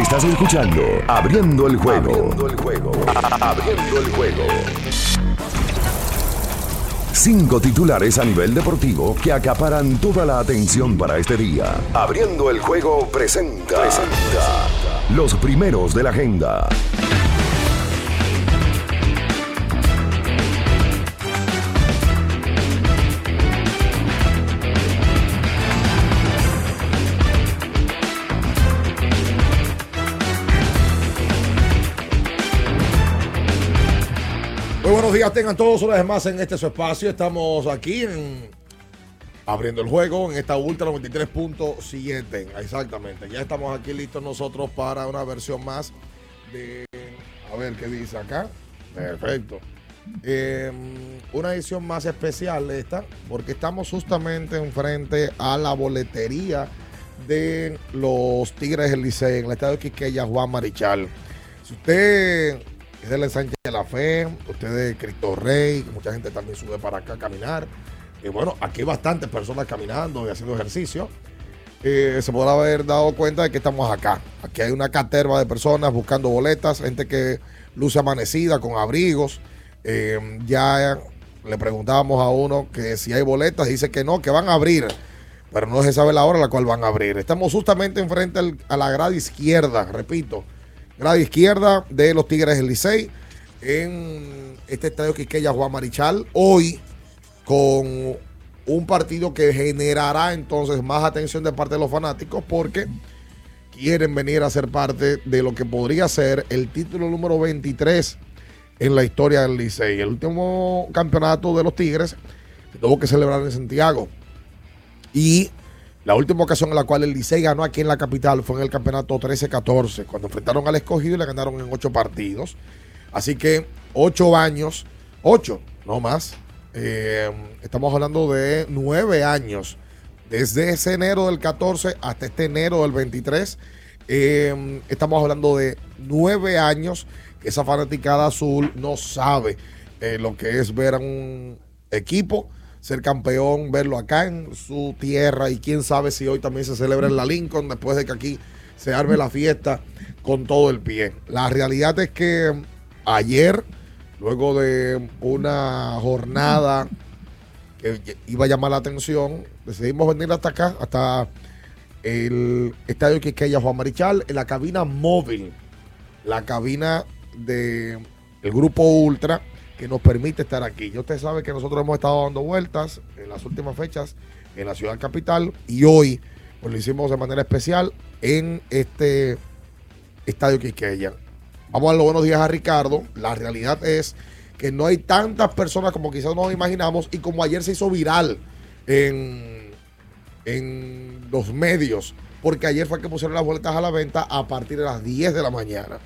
Estás escuchando Abriendo el juego. Abriendo el juego. Abriendo el juego. Cinco titulares a nivel deportivo que acaparan toda la atención para este día. Abriendo el juego presenta. presenta los primeros de la agenda. Días, tengan todos una vez más en este su espacio. Estamos aquí en abriendo el juego en esta Ultra 93.7. Exactamente. Ya estamos aquí listos nosotros para una versión más de. A ver qué dice acá. Perfecto. Em, una edición más especial esta, porque estamos justamente enfrente a la boletería de los Tigres del Licey en el estadio de Quiqueya Juan Marichal. Si usted es del Sánchez de la Fe, usted de Cristo Rey, mucha gente también sube para acá a caminar. Y bueno, aquí hay bastantes personas caminando y haciendo ejercicio. Eh, se podrá haber dado cuenta de que estamos acá. Aquí hay una caterva de personas buscando boletas, gente que luce amanecida con abrigos. Eh, ya le preguntábamos a uno que si hay boletas, dice que no, que van a abrir, pero no se sabe la hora a la cual van a abrir. Estamos justamente enfrente a la grada izquierda, repito, grada izquierda de los Tigres del Licey en este estadio Quiqueya Juan Marichal. Hoy con un partido que generará entonces más atención de parte de los fanáticos porque quieren venir a ser parte de lo que podría ser el título número 23 en la historia del Licey. El último campeonato de los Tigres se tuvo que celebrar en Santiago. Y la última ocasión en la cual el Licey ganó aquí en la capital fue en el campeonato 13-14, cuando enfrentaron al escogido y le ganaron en ocho partidos. Así que ocho años, ocho, no más, eh, estamos hablando de nueve años, desde ese enero del 14 hasta este enero del 23. Eh, estamos hablando de nueve años que esa fanaticada azul no sabe eh, lo que es ver a un equipo ser campeón, verlo acá en su tierra y quién sabe si hoy también se celebra en la Lincoln después de que aquí se arme la fiesta con todo el pie. La realidad es que ayer luego de una jornada que iba a llamar la atención, decidimos venir hasta acá, hasta el estadio Quiqueya Juan Marichal, en la cabina móvil, la cabina del el grupo Ultra que nos permite estar aquí. Ya usted sabe que nosotros hemos estado dando vueltas en las últimas fechas en la ciudad capital y hoy pues, lo hicimos de manera especial en este estadio Quiqueya. Vamos a dar los buenos días a Ricardo. La realidad es que no hay tantas personas como quizás nos imaginamos y como ayer se hizo viral en, en los medios, porque ayer fue que pusieron las boletas a la venta a partir de las 10 de la mañana.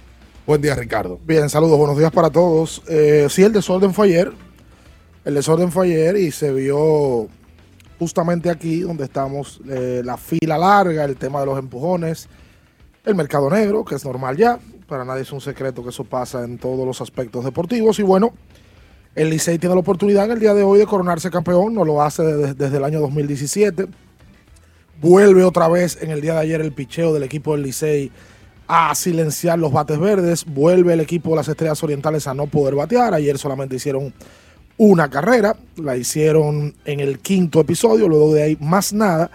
Buen día, Ricardo. Bien, saludos, buenos días para todos. Eh, sí, el desorden fue ayer. El desorden fue ayer y se vio justamente aquí donde estamos, eh, la fila larga, el tema de los empujones, el mercado negro, que es normal ya, para nadie es un secreto que eso pasa en todos los aspectos deportivos. Y bueno, el Licey tiene la oportunidad en el día de hoy de coronarse campeón, no lo hace desde, el año 2017. Vuelve otra vez en el día de ayer el picheo del equipo del Licey a silenciar los bates verdes. Vuelve el equipo de las Estrellas Orientales a no poder batear. Ayer solamente hicieron una carrera, la hicieron en el quinto episodio, luego de ahí más nada.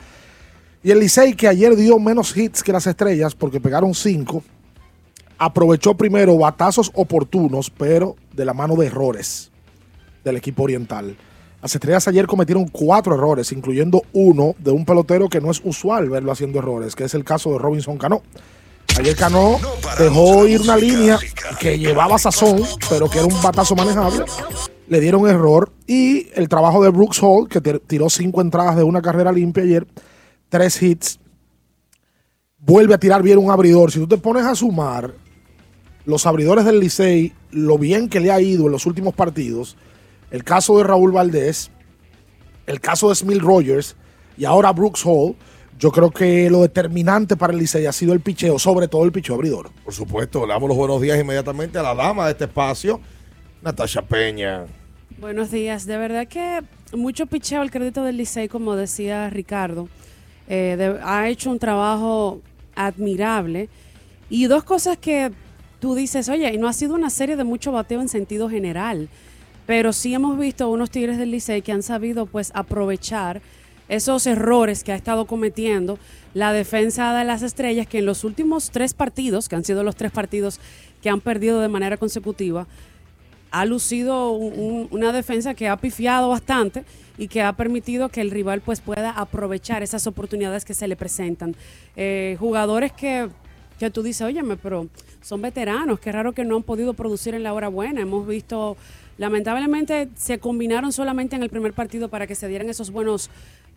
Y el Licey, que ayer dio menos hits que las Estrellas porque pegaron cinco, aprovechó primero batazos oportunos, pero de la mano de errores del equipo oriental. Las estrellas ayer cometieron cuatro errores, incluyendo uno de un pelotero que no es usual verlo haciendo errores, que es el caso de Robinson Cano. Ayer Cano dejó ir una línea que llevaba sazón, pero que era un batazo manejable. Le dieron error. Y el trabajo de Brooks Hall, que tiró cinco entradas de una carrera limpia ayer, tres hits, vuelve a tirar bien un abridor. Si tú te pones a sumar los abridores del Licey, lo bien que le ha ido en los últimos partidos, el caso de Raúl Valdés, el caso de Smith Rogers y ahora Brooks Hall, yo creo que lo determinante para el Licey ha sido el picheo, sobre todo el picheo abridor. Por supuesto, le damos los buenos días inmediatamente a la dama de este espacio, Natasha Peña. Buenos días, de verdad que mucho picheo al crédito del Licey, como decía Ricardo. Eh, ha hecho un trabajo admirable Y dos cosas que tú dices, oye, y no ha sido una serie de mucho bateo en sentido general, pero sí hemos visto unos Tigres del Licey que han sabido pues aprovechar esos errores que ha estado cometiendo la defensa de las estrellas, que en los últimos tres partidos, que han sido los tres partidos que han perdido de manera consecutiva, ha lucido un- una defensa que ha pifiado bastante y que ha permitido que el rival pues pueda aprovechar esas oportunidades que se le presentan. Eh, jugadores que, que tú dices, óyeme, pero son veteranos, qué raro que no han podido producir en la hora buena. Hemos visto, lamentablemente se combinaron solamente en el primer partido para que se dieran esos buenos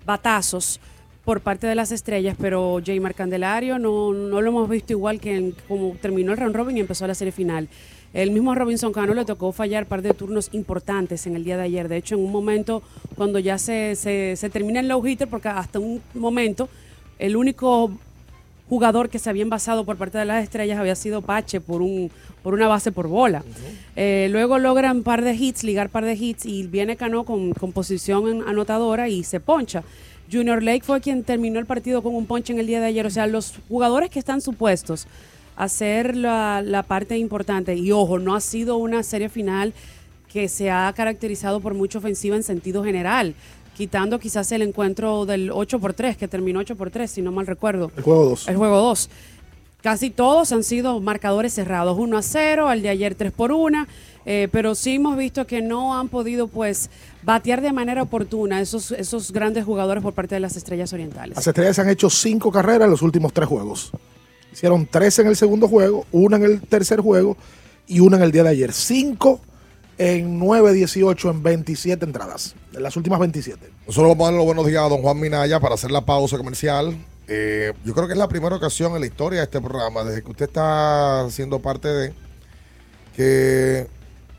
batazos por parte de las estrellas, pero Jaymar Candelario no, no lo hemos visto igual que en- como terminó el round robin y empezó la serie final. El mismo Robinson Cano le tocó fallar par de turnos importantes en el día de ayer. De hecho, en un momento cuando ya se, se, se termina el low hitter, porque hasta un momento el único jugador que se había envasado por parte de las estrellas había sido Pache por un por una base por bola. Eh, luego logran par de hits, ligar par de hits y viene Cano con, con posición en- anotadora y se poncha. Junior Lake fue quien terminó el partido con un ponche en el día de ayer. O sea, los jugadores que están supuestos a hacer la, la parte importante, y ojo, no ha sido una serie final que se ha caracterizado por mucha ofensiva en sentido general, quitando quizás el encuentro del 8 por 3 que terminó 8 por 3 si no mal recuerdo. El juego 2. El juego 2. Casi todos han sido marcadores cerrados, 1 a 0, al de ayer 3 por 1, eh, pero sí hemos visto que no han podido pues batear de manera oportuna esos, esos grandes jugadores por parte de las estrellas orientales. Las estrellas han hecho cinco carreras en los últimos tres juegos. Hicieron tres en el segundo juego, una en el tercer juego y una en el día de ayer. Cinco en 9, 18, en 27 entradas. En las últimas 27. Nosotros vamos a darle los buenos días a don Juan Minaya para hacer la pausa comercial. Eh, yo creo que es la primera ocasión en la historia de este programa, desde que usted está siendo parte de, que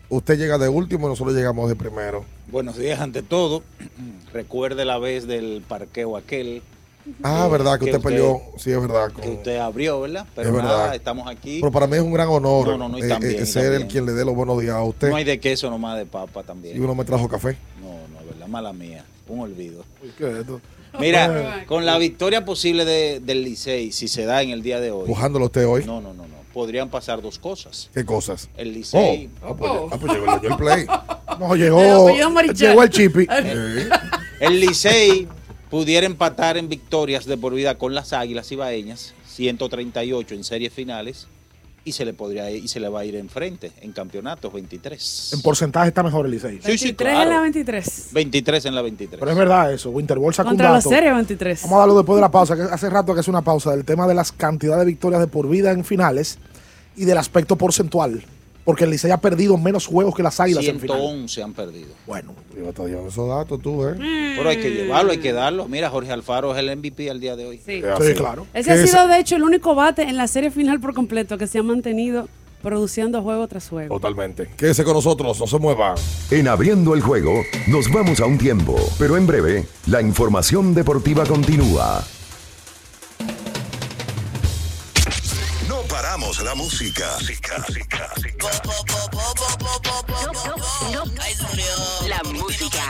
usted llega de último y nosotros llegamos de primero. Buenos días ante todo. Recuerde la vez del parqueo aquel Ah, Eh, verdad, que que usted usted- peleó. Sí, es verdad. que usted abrió, ¿verdad? Pero Es nada, verdad. estamos aquí. Pero para mí es un gran honor No, no, no, y eh, también, eh, y ser el quien le dé los buenos días a usted. No hay de queso nomás de papa también. Y uno me trajo café. No, no, ¿verdad? Mala mía. Un olvido. ¿Qué es esto? Mira, con la victoria posible de- del Licey, si se da en el día de hoy. Pujándolo usted hoy. No, no, no, no. Podrían pasar dos cosas. ¿Qué cosas? El Oh, Licey. ah, pues, ah, pues llegó, llegó el play. No, El llegó, llegó el chipi. Sí. El Licey pudiera empatar en victorias de por vida con las Águilas Ibaeñas, 138 en series finales, y se le podría y se le va a ir enfrente en campeonatos 23. En porcentaje está mejor el Licey. Sí, sí, 23 claro. en la 23. 23 en la 23. Pero es verdad eso. Winterball sacó un Contra la dato. serie 23. Vamos a darlo después de la pausa, que hace rato que es una pausa del tema de las cantidades de victorias de por vida en finales y del aspecto porcentual. Porque el Licey ha perdido menos juegos que las Águilas en finales. 111 han perdido. Bueno, Yo esos datos tú, ¿eh? Pero hay que llevarlo, hay que darlo. Mira, Jorge Alfaro es el MVP al día de hoy. Sí. Claro. Ese ha es- sido, de hecho, el único bate en la serie final por completo que se ha mantenido produciendo juego tras juego. Totalmente. Quédese con nosotros, no se mueva. En abriendo el juego, nos vamos a un tiempo, pero en breve, la información deportiva continúa. La música. La música.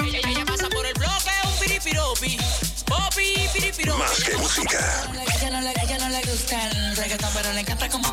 Ella pasa por el bloque, un piripiropi. Popi, piripiropi. Más que música. Ella no le, ella no le gusta el reggaetón, pero le encanta como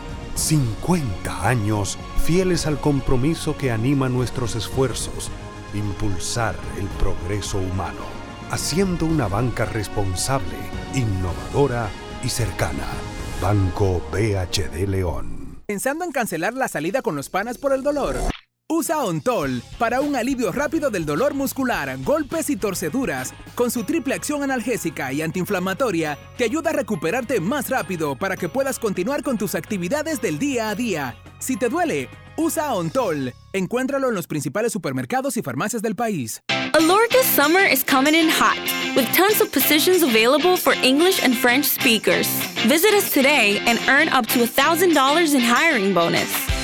50 años fieles al compromiso que anima nuestros esfuerzos, impulsar el progreso humano, haciendo una banca responsable, innovadora y cercana. Banco BHD León. ¿Pensando en cancelar la salida con los panas por el dolor? Usa Ontol para un alivio rápido del dolor muscular, golpes y torceduras. Con su triple acción analgésica y antiinflamatoria, te ayuda a recuperarte más rápido para que puedas continuar con tus actividades del día a día. Si te duele, usa Ontol. Encuéntralo en los principales supermercados y farmacias del país. Alorca's summer is coming in hot, with tons of positions available for English and French speakers. Visit us today and earn up to $1,000 in hiring bonus.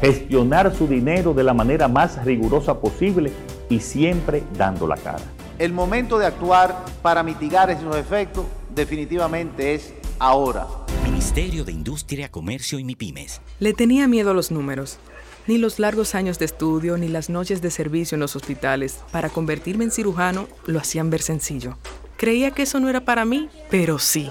Gestionar su dinero de la manera más rigurosa posible y siempre dando la cara. El momento de actuar para mitigar esos efectos definitivamente es ahora. Ministerio de Industria, Comercio y MIPIMES. Le tenía miedo a los números. Ni los largos años de estudio ni las noches de servicio en los hospitales para convertirme en cirujano lo hacían ver sencillo. Creía que eso no era para mí, pero sí.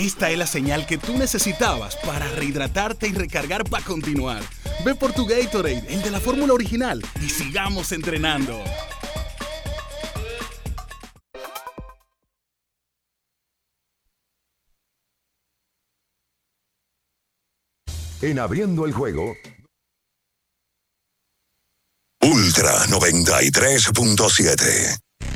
Esta es la señal que tú necesitabas para rehidratarte y recargar para continuar. Ve por tu Gatorade, el de la fórmula original, y sigamos entrenando. En abriendo el juego, Ultra 93.7.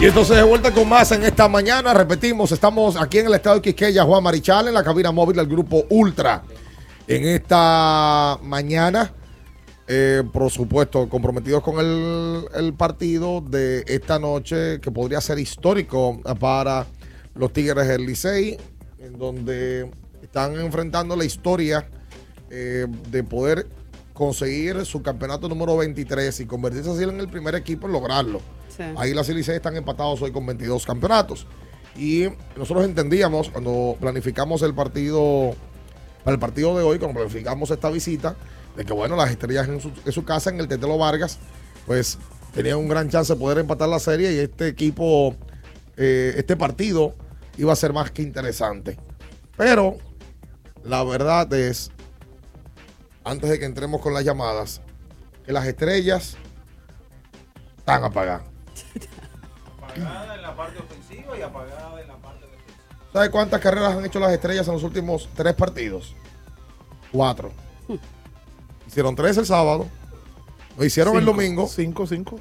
Y entonces de vuelta con más en esta mañana. Repetimos, estamos aquí en el estado de Quisqueya, Juan Marichal, en la cabina móvil del grupo Ultra. En esta mañana, eh, por supuesto, comprometidos con el, partido de esta noche, que podría ser histórico para los Tigres del Licey, en donde están enfrentando la historia eh, de poder conseguir su campeonato número 23 y convertirse así en el primer equipo en lograrlo. Ahí las Licey están empatados hoy con 22 campeonatos. Y nosotros entendíamos cuando planificamos el partido, para el partido de hoy, cuando planificamos esta visita, de que bueno, las estrellas en su, en su casa, en el Tetelo Vargas, pues tenían un gran chance de poder empatar la serie y este equipo, eh, este partido iba a ser más que interesante. Pero la verdad es, antes de que entremos con las llamadas, que las estrellas están apagadas. Apagada en la parte ofensiva y apagada en la parte defensiva. ¿Sabe cuántas carreras han hecho las estrellas en los últimos tres partidos? Cuatro. Hicieron tres el sábado. Lo hicieron el domingo. Cinco, cinco.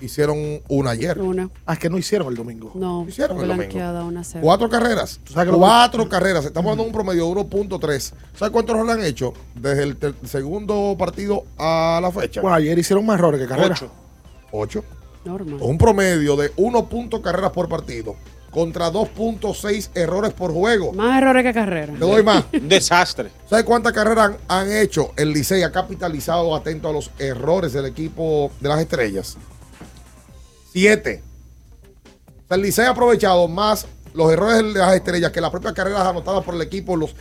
Hicieron una ayer. Una. Ah, es que no hicieron el domingo. No, Hicieron el domingo. una. Cuatro carreras. sabes que lo- Cuatro carreras. Estamos hablando de un promedio de 1.3. ¿Sabes cuántos errores han hecho desde el segundo partido a la fecha? Bueno, ayer hicieron más errores que carreras. Ocho. Ocho. Normal. Un promedio de 1 punto carreras por partido contra 2.6 errores por juego. Más errores que carrera. Te doy más. Un desastre. ¿Sabes cuántas carreras han, han hecho? El Licey ha capitalizado atento a los errores del equipo de las estrellas. Siete. O sea, el Licey ha aprovechado más los errores de las estrellas que las propias carreras anotadas por el equipo en los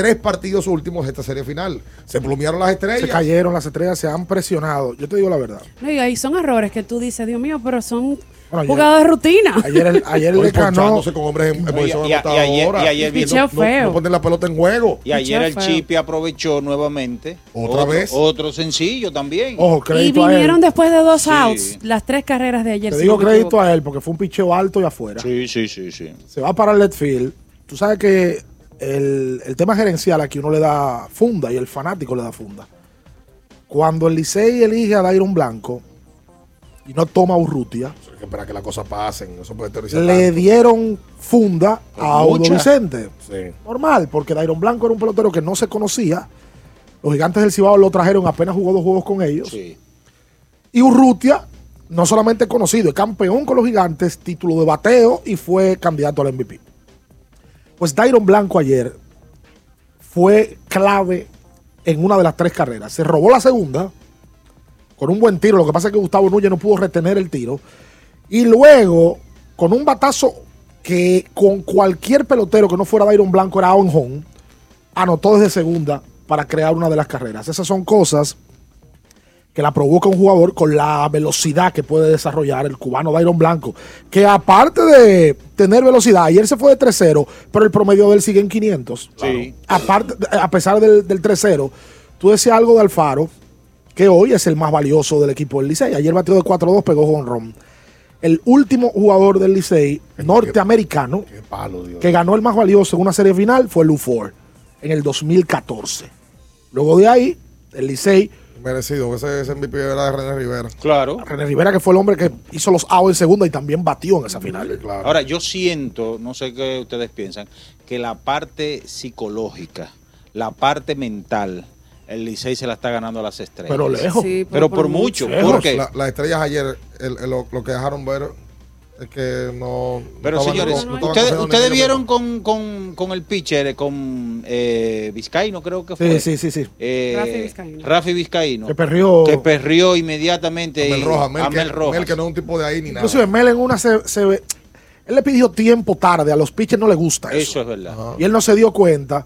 tres partidos últimos de esta serie final. Se plumearon las estrellas. Se cayeron las estrellas, se han presionado. Yo te digo la verdad. No, y ahí son errores que tú dices, Dios mío, pero son Bueno, jugadas de rutina. Ayer, el- ayer le ganó. con hombres en, en No, y- posición y- y ayer- y ayer no, feo. no ponen la pelota en juego. Y ayer el. Chipi aprovechó nuevamente. ¿Otra otro, vez? Otro sencillo también. Ojo, Y crédito a él. vinieron después de dos Sí. outs, las tres carreras de ayer. Te digo crédito a él porque fue un picheo alto y afuera. Sí, sí, sí, sí. Se va para el left field. Tú sabes que el, el tema gerencial aquí uno le da funda y el fanático le da funda. Cuando el Licey elige a Dairon Blanco y no toma a Urrutia, Hay que esperar que las cosas pasen. Puede teorizar le tanto. dieron funda a Audo. Vicente. Sí. Normal, porque Dairon Blanco era un pelotero que no se conocía. Los gigantes del Cibao lo trajeron, apenas jugó dos juegos con ellos. Sí. Y Urrutia, no solamente conocido, es campeón con los gigantes, título de bateo y fue candidato al MVP. Pues Dairon Blanco ayer fue clave en una de las tres carreras. Se robó la segunda con un buen tiro. Lo que pasa es que Gustavo Núñez no pudo retener el tiro. Y luego, con un batazo que con cualquier pelotero que no fuera Dairon Blanco era on home, anotó desde segunda para crear una de las carreras. Esas son cosas que la provoca un jugador con la velocidad que puede desarrollar el cubano Dairon Blanco, que aparte de tener velocidad, ayer se fue de 3-0, pero el promedio de él sigue en 500. Sí. Aparte, a pesar del, del 3-0, tú decías algo de Alfaro, que hoy es el más valioso del equipo del Licey. Ayer batió de 4-2, pegó ron. El último jugador del Licey, norteamericano, Qué palo, Dios. que ganó el más valioso en una serie final fue Lou Ford en el 2014. Luego de ahí, el Licey, Merecido. Ese, ese MVP era de René Rivera. Claro. René Rivera, que fue el hombre que hizo los outs en segunda y también batió en esa final. Claro. Ahora, yo siento, no sé qué ustedes piensan, que la parte psicológica, la parte mental, el Licey se la está ganando a las estrellas. Pero lejos. Sí, Pero por mucho. Lejos. ¿Por qué? La- las estrellas ayer, el- el- lo, lo que dejaron ver es que no. Pero no señores, no- no estaban ustedes, ustedes vieron con, con, con el pitcher, con eh, Vizcaíno, creo que Sí, fue. sí, sí, sí. Eh, Rafi Vizcaíno. Rafi Vizcaíno. Que perrió. Que perrió inmediatamente Mel Rojas, Mel, a que, Mel Rojas. Mel que no es un tipo de ahí ni nada. Inclusive Mel en una se, se ve. Él le pidió tiempo tarde, a los pitchers no le gusta eso. Eso es verdad. Y él no se dio cuenta.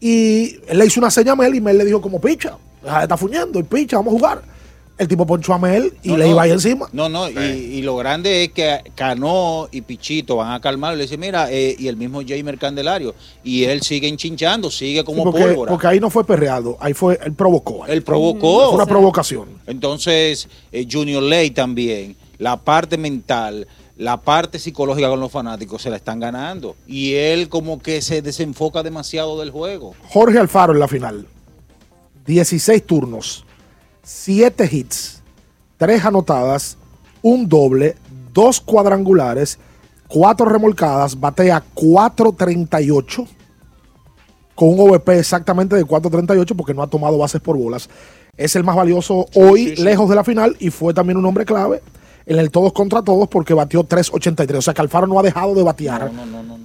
Y él le hizo una seña a Mel y Mel le dijo como picha, estar fuñendo y picha, vamos a jugar. El tipo ponchó a Mel y No, le no. iba ahí encima. No, no, y, y lo grande es que Cano y Pichito van a calmar. Le dice, mira, eh, y el mismo Jamer Candelario. Y él sigue enchinchando, sigue como Sí, porque, pólvora. porque ahí no fue perreado, ahí fue, él provocó. ahí. Él provocó. Fue una provocación. Entonces, eh, Junior Ley también, la parte mental, la parte psicológica con los fanáticos se la están ganando. Y él como que se desenfoca demasiado del juego. Jorge Alfaro en la final. 16 turnos, 7 hits, 3 anotadas, un doble, 2 cuadrangulares, 4 remolcadas, batea 4.38 con un OVP exactamente de 4.38 porque no ha tomado bases por bolas. Es el más valioso hoy, sí, sí. lejos de la final, y fue también un hombre clave en el todos contra todos porque batió 3.83. O sea que Alfaro no ha dejado de batear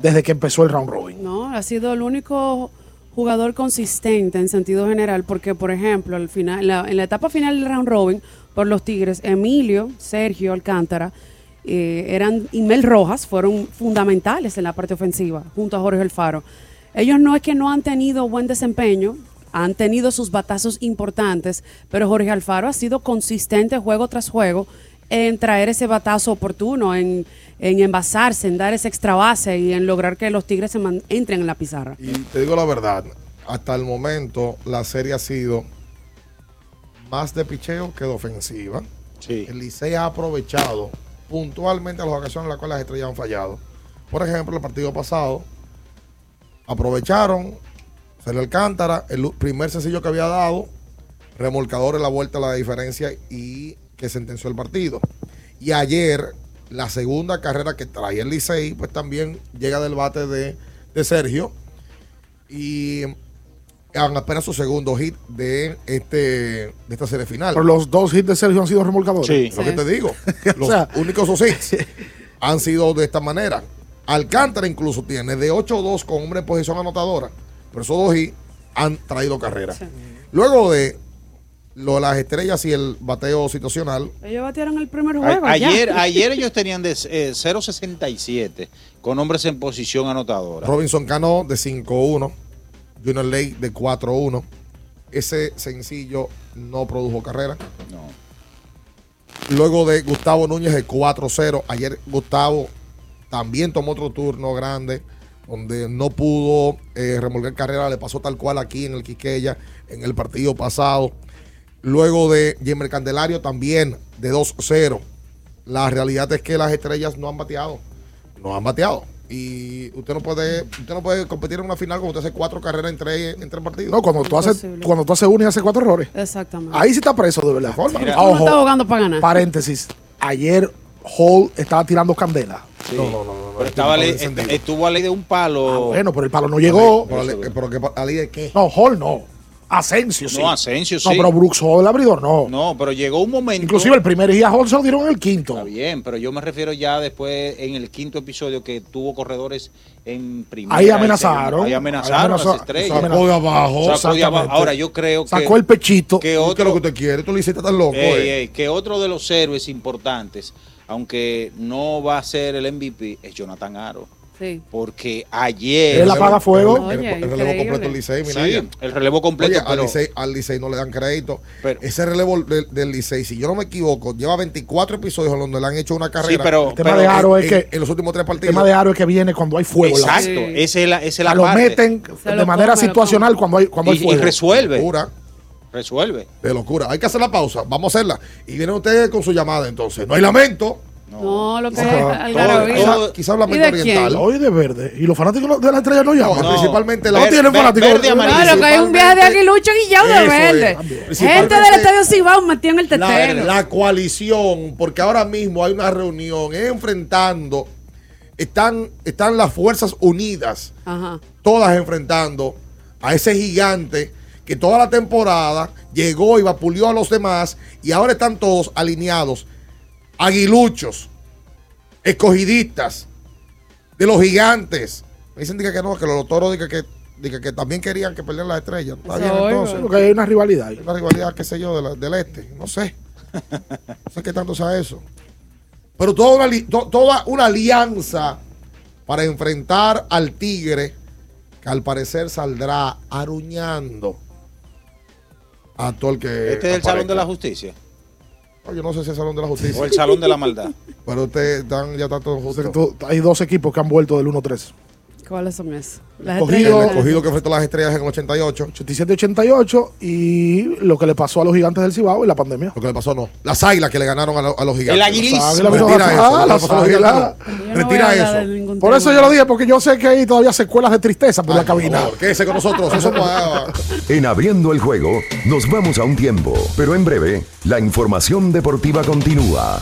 desde que empezó el round robin. No, ha sido el único jugador consistente en sentido general, porque por ejemplo, al final, en la, etapa final del round robin por los Tigres, Emilio, Sergio Alcántara, eh, eran y Mel Rojas fueron fundamentales en la parte ofensiva, junto a Jorge Alfaro. Ellos no es que no han tenido buen desempeño, han tenido sus batazos importantes, pero Jorge Alfaro ha sido consistente juego tras juego en traer ese batazo oportuno, en, en envasarse, en dar esa extra base y en lograr que los Tigres se man- entren en la pizarra. Y te digo la verdad, hasta el momento la serie ha sido más de picheo que de ofensiva. El Licey ha aprovechado puntualmente las ocasiones en las cuales las estrellas han fallado. Por ejemplo, el partido pasado aprovecharon, se le Alcántara, el primer sencillo que había dado, remolcador en la vuelta a la diferencia y que sentenció el partido. Y ayer, la segunda carrera que trae el Licey, pues también llega del bate de, de Sergio. Y han apenas su segundo hit de, este, de esta serie final. Pero los dos hits de Sergio han sido remolcadores. Sí. Lo que te digo. Los sea- únicos dos hits han sido de esta manera. Alcántara incluso tiene de 8-2 con hombre en posición anotadora. Pero esos dos hits han traído carrera. Luego de lo de las estrellas y el bateo situacional, Ellos batieron el primer A- juego. ya. ayer, ayer ellos tenían de eh, 0.67 con hombres en posición anotadora. Robinson Cano de 5-1, Junior Lake de 4-1. Ese sencillo no produjo carrera. Luego de Gustavo Núñez de 4-0. Ayer Gustavo también tomó otro turno grande, donde no pudo eh, remolcar carrera. Le pasó tal cual aquí en el Quiqueya, en el partido pasado. Luego de Jemer Candelario también de 2-0. La realidad es que las estrellas no han bateado. No han bateado. Y usted no puede, usted no puede competir en una final cuando usted hace cuatro carreras en tres, en tres partidos. No, cuando tú haces, cuando tú haces uno y haces cuatro errores. Exactamente. Ahí sí está preso de verdad. Mira. Ah, ¿Cómo está jugando para ganar? Paréntesis. Ayer Hall estaba tirando candela. No, no, no. Pero estaba ley- est- estuvo a ley de un palo. Ah, Bueno, pero el palo no llegó. Pero, pero que pa- ¿Ali de qué? No, Hall no. Asensio sí. No, Asensio sí. No, pero Brooks Hall, el abridor, no. No, pero llegó un momento. Inclusive el primer día Hall se lo dieron en el quinto. Está bien, pero yo me refiero ya después en el quinto episodio que tuvo corredores en primera. Ahí amenazaron. Ahí amenazaron Ahí amenazó- a las estrellas. sacó de abajo. Sacó de abajo. Ahora yo creo que. Sacó el pechito. Que ¿Qué es lo otro, que usted quiere? Tú le hiciste tan loco. Ey, eh. ey, que otro de los héroes importantes, aunque no va a ser el MVP, es Jonathan Aro. Sí. Porque ayer. Él apaga fuego. El, Oye, el relevo completo del Licey, Sí, Minaya. el relevo completo. Oye, al pero- Licey, al Licey no le dan crédito. Pero- Ese relevo del, del Licey, si yo no me equivoco, lleva 24 episodios en donde le han hecho una carrera. pero- El tema de Aro es en, que. en los últimos tres El partidos. tema de Aro es que viene cuando hay fuego. Exacto, base. esa es la, esa es la lo parte. meten Se de lo manera come, situacional cuando hay, cuando hay Y, y fuego. resuelve. Locura, Resuelve. de locura. Hay que hacer la pausa. Vamos a hacerla. Y vienen ustedes con su llamada entonces. No hay lamento. No, lo que es algarabía. Quizá, quizá ¿Y lamento de oriental. quién? Hoy de verde. Y los fanáticos de la estrella no llaman. No, principalmente la No tienen ver- fanáticos. verde, amarillo. Claro, que hay un viaje de Aguilucho Guillao de verde. Gente del Estadio Cibao metido en el la, tetero. la coalición, porque ahora mismo hay una reunión enfrentando, están, están las Fuerzas Unidas, Ajá. todas enfrentando a ese gigante que toda la temporada llegó y vapuleó a los demás y ahora están todos alineados, aguiluchos, escogidistas, de los gigantes. Me dicen que no, que los toros diga que, diga que también querían que perdieran las estrellas. Está bien, entonces. Porque hay una rivalidad. Una rivalidad, qué sé yo, de la- del este. No sé. No sé qué tanto sea eso. Pero toda una, to- toda una alianza para enfrentar al Tigre, que al parecer saldrá aruñando a todo el que. Este es el Salón de la. Justicia. No, Yo no sé si es el Salón de la Justicia. O el Salón de la Maldad. Pero ustedes están, ya están todos O sea, justos. que tú- hay dos equipos que han vuelto del 1-3. ¿Cuáles son esos? Las Escogido- El estrellas. escogido que enfrentó a las estrellas en el 88. 87-88 y lo que le pasó a los gigantes del Cibao y la pandemia. Lo que le pasó no. Las águilas que le ganaron a, lo- a los gigantes. El. Las águilas Retira eso. ah, las águilas. Retira eso. Por tema. eso yo lo dije, porque yo sé que hay todavía secuelas de tristeza por la cabina. Por favor, Quédese con nosotros. Eso va- En abriendo el juego, nos vamos a un tiempo, pero en breve, la información deportiva continúa.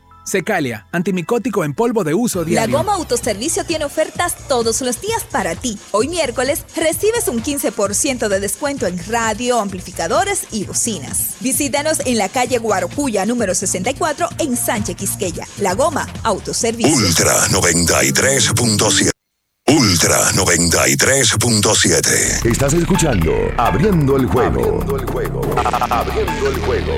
Secalia, antimicótico en polvo de uso La diario. Goma Autoservicio tiene ofertas todos los días para ti. Hoy miércoles recibes un 15% de descuento en radio, amplificadores y bocinas. Visítanos en la calle Guarocuya número 64 en Sánchez Quisqueya. La Goma Autoservicio. Ultra 93.7. Ultra 93.7. Estás escuchando Abriendo el juego. Abriendo el juego. Abriendo el juego.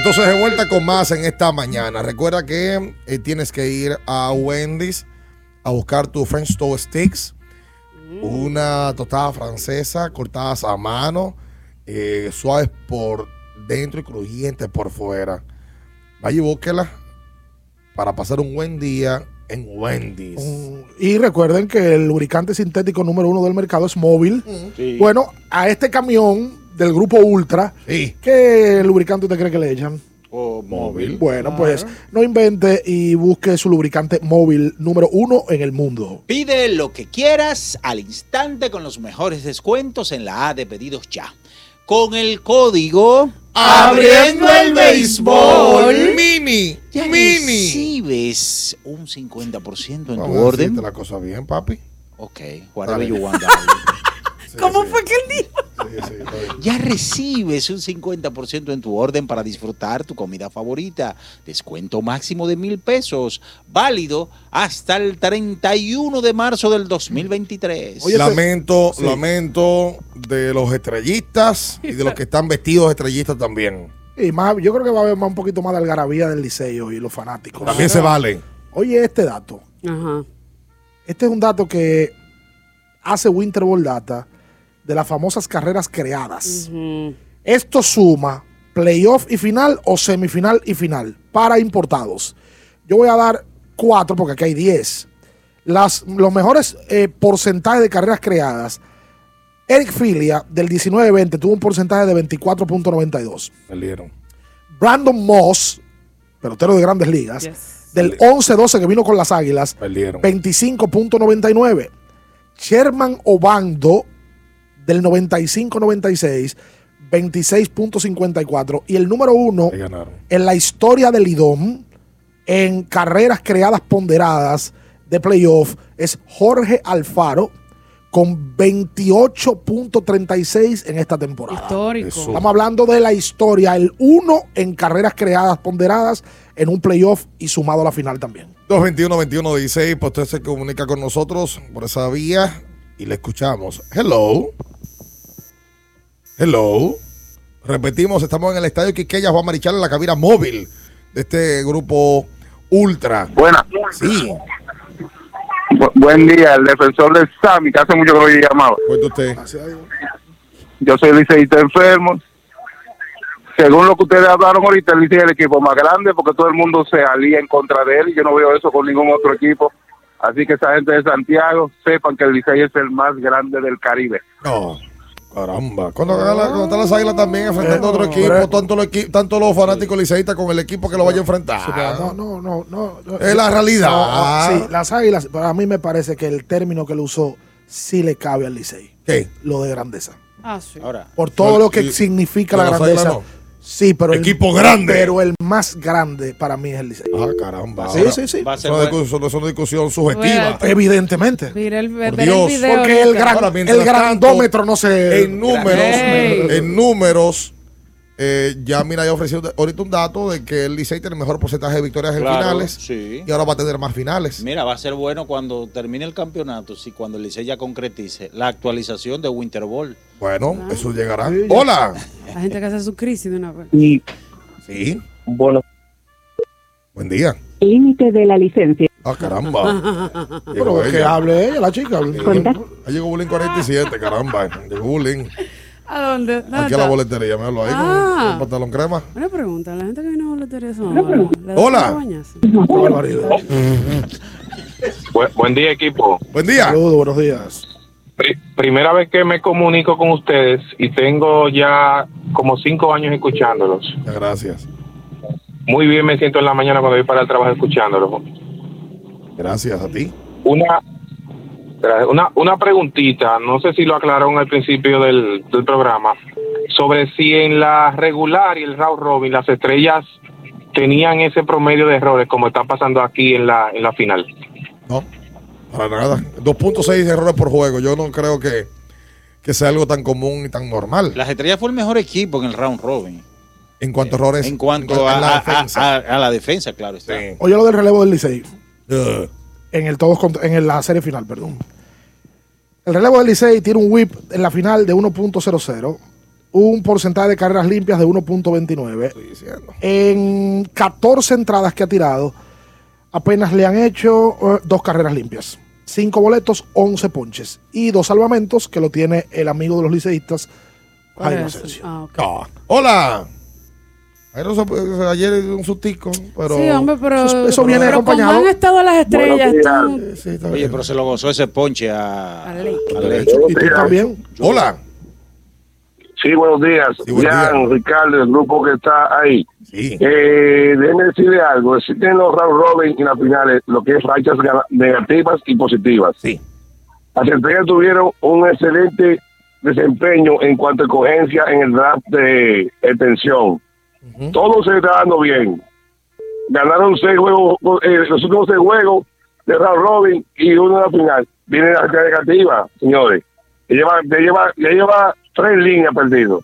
Entonces de vuelta con más en esta mañana. Recuerda que eh, tienes que ir a Wendy's a buscar tu French Toast Sticks, una tostada francesa cortadas a mano, eh, suaves por dentro y crujientes por fuera. Vaya y búsquela para pasar un buen día en Wendy's. Y recuerden que el lubricante sintético número uno del mercado es móvil. Sí. Bueno, a este camión del grupo Ultra, ¿qué lubricante usted cree que le echan? O móvil. Bueno, pues no invente y busque su lubricante móvil número uno en el mundo. Pide lo que quieras al instante con los mejores descuentos en la A de pedidos ya. Con el código Abriendo el béisbol. Mini. ya Mini. recibes un 50% en tu Vamos a orden. la cosa bien, papi. Ok, whatever you want. ¿Cómo fue que él dijo? Ya recibes un 50% en tu orden para disfrutar tu comida favorita. Descuento máximo de mil pesos. Válido hasta el 31 de marzo del 2023. lamento, Sí. lamento de los estrellistas y de los que están vestidos de estrellistas también. Y más, yo creo que va a haber más, un poquito más de algarabía del liceo y los fanáticos. También se vale. Oye, este dato. Este es un dato que hace Winter Ball Data de las famosas carreras creadas. Esto suma playoff y final o semifinal y final para importados. Yo voy a dar cuatro porque aquí hay diez. Las, los mejores eh, porcentajes de carreras creadas. Eric Filia del 19-20 tuvo un porcentaje de 24.92. Perdieron. Brandon Moss, pelotero de grandes ligas, del 11-12 que vino con las Águilas, Perdieron. 25.99. Sherman Obando, del 95-96, 26.54. Y el número uno en la historia del IDOM en carreras creadas ponderadas de playoff es Jorge Alfaro con 28.36 en esta temporada. Histórico. Estamos hablando de la historia, el uno en carreras creadas ponderadas en un playoff y sumado a la final también. 221-21-16, pues usted se comunica con nosotros por esa vía y le escuchamos. Hello. Hello. Repetimos, estamos en el estadio Quiqueya Juan Marichal en la cabina móvil de este grupo Ultra. Buena. Sí. Bu- buen día, el defensor del Sami, que hace mucho que lo. Cuenta usted. Yo soy liceísta enfermo. Según lo que ustedes hablaron ahorita, el Licey es el equipo más grande porque todo el mundo se alía en contra de él y yo no veo eso con ningún otro equipo. Así que esa gente de Santiago sepan que el Licey es el más grande del Caribe. No. Caramba. Cuando, están las águilas también enfrentando a otro no, equipo, tanto los, equi- tanto los fanáticos liceístas con el equipo que lo vaya a enfrentar. No, no, no, no. Es la realidad. No, sí, las águilas, para mí me parece que el término que él usó sí le cabe al Licey. ¿Qué? Lo de grandeza. Ah, sí. Ahora, Por todo lo que significa la grandeza. Sí, pero Equipo el, grande. Pero el más grande para mí es el Licey. Ah, caramba. Sí, sí, sí. va a Es ser una, bueno. discusión, es una discusión subjetiva. Evidentemente. Mira el, el Dios. video. Porque el, gran, Ahora, el grandómetro no se. En números, Ey. en números, eh, ya mira, yo ofrecí ahorita un dato de que el Licey tiene el mejor porcentaje de victorias en finales sí. y ahora va a tener más finales. Mira, va a ser bueno cuando termine el campeonato, si cuando el Licey ya concretice la actualización de Winter Ball. Bueno, Ah. eso llegará. Hola. La gente que hace su crisis de una vez. Sí. Bueno. Buen día. Límite de la licencia. Ah, caramba. Llegó Pero que ella. hable ella, la chica. Ahí llegó Bullying 47, caramba. Llegó Bullying. ¿A dónde? ¿Dónde Aquí a la boletería, me hablo ahí con Ah. un pantalón crema. Una pregunta, la gente que viene a boletería son ahora, ¿le da Hola. barbaridad. Buen, buen día, equipo. Buen día. Saludos, buenos días. Pri- primera vez que me comunico con ustedes y tengo ya como cinco años escuchándolos. Muchas gracias. Muy bien me siento en la mañana cuando voy para el trabajo escuchándolos. Gracias a ti. Una, una, una preguntita, no sé si lo aclararon al principio del, del programa, sobre si en la regular y el round robin las estrellas tenían ese promedio de errores como está pasando aquí en la, en la final. No, para nada. 2.6 errores por juego. Yo no creo que, que sea algo tan común y tan normal. Las estrellas fue el mejor equipo en el round robin. En cuanto a errores. En cuanto en a, la a- defensa. a- a la defensa, claro está. Oye lo del relevo del Licey. Eh, En el todos contra- en la serie final, perdón. El relevo del Licey tiene un whip en la final de 1.00, un porcentaje de carreras limpias de 1.29. estoy diciendo. En 14 entradas que ha tirado, apenas le han hecho eh, dos carreras limpias. Cinco boletos, 11 ponches. Y dos salvamentos que lo tiene el amigo de los liceístas, ¿Cuál Jaime? Asensio. Ah. Ah, Hola. Ayer un sustico, pero. sí, hombre, pero. eso- eso viene pero acompañado. Como han estado las estrellas, Sí, Oye, pero se lo gozó ese ponche a, A Ley. a Ley. Y tú también. Hola. Sí, buenos días. Sí, buen Jan, día. Ricardo, el grupo que está ahí. Sí. Eh, déjeme decirle algo. Existen los round robin y las finales, lo que es rachas negativas y positivas. Sí. Las estrellas tuvieron un excelente desempeño en cuanto a cogencia en el draft de extensión. Todo se está dando bien. Ganaron seis juegos, eh, los últimos seis juegos de round robin y uno en la final. Viene la racha negativa, señores. Ya lleva, ya lleva, ya lleva tres líneas perdidos.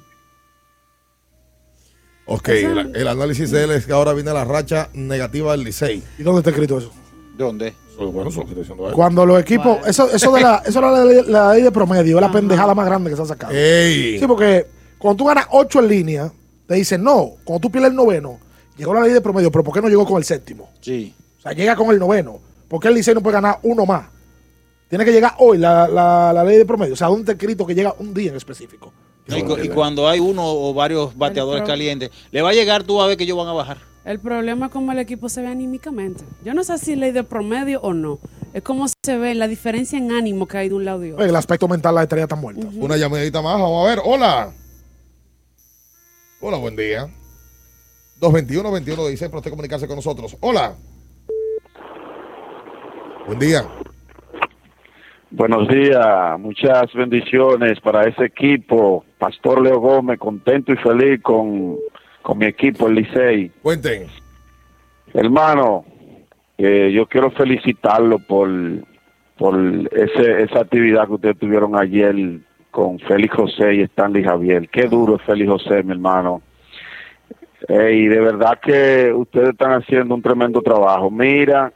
Ok, el, el análisis de él es que ahora viene la racha negativa del Licey. ¿Y dónde está escrito eso? ¿Dónde? Bueno, eso lo. Cuando los equipos, eso, eso de la, eso era la, ley- la ley de promedio, es la pendejada más grande que se ha sacado. Ey. Sí, porque cuando tú ganas 8 en línea, te dicen no. Cuando tú pierdes el noveno, llegó la ley de promedio, pero ¿por qué no llegó con el séptimo? Sí. O sea, llega con el noveno. ¿Por qué el Licey no puede ganar uno más? Tiene que llegar hoy la, la, la ley de promedio. O sea, ¿dónde está escrito que llega un día en específico? Y, cu- y cuando hay uno o varios bateadores pro- calientes, le va a llegar tú a ver que ellos van a bajar. El problema es cómo el equipo se ve anímicamente. Yo no sé si ley de promedio o no. Es cómo se ve la diferencia en ánimo que hay de un lado y otro. Oye, el aspecto mental, la estrella está muerta. Una llamadita más, vamos a ver. Hola. Hola, buen día. 221-21 dice para usted comunicarse con nosotros. Hola. Buen día. Buenos días, muchas bendiciones para ese equipo. Pastor Leo Gómez, contento y feliz con, con mi equipo, el Licey. Cuenten. Hermano, eh, yo quiero felicitarlo por, por ese, esa actividad que ustedes tuvieron ayer con Félix José y Stanley Javier. Qué duro es Félix José, mi hermano. Eh, y de verdad que ustedes están haciendo un tremendo trabajo. Mira,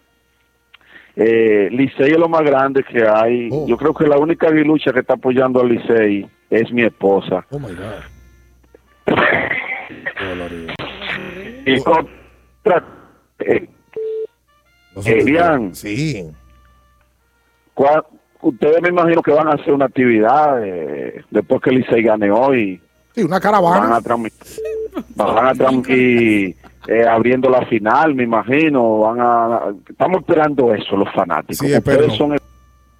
eh, Licey es lo más grande que hay. Yo creo que la única lucha que está apoyando al Licey es mi esposa. Oh my God. Y otra, eh, eh, Sí. ¿cuál- ustedes me imagino que van a hacer una actividad eh, después que Licey gane hoy. Sí, una Van caravana. a transmitir, van a transmitir eh, abriendo la final, me imagino. Van a, estamos esperando eso, los fanáticos. Sí. Ustedes son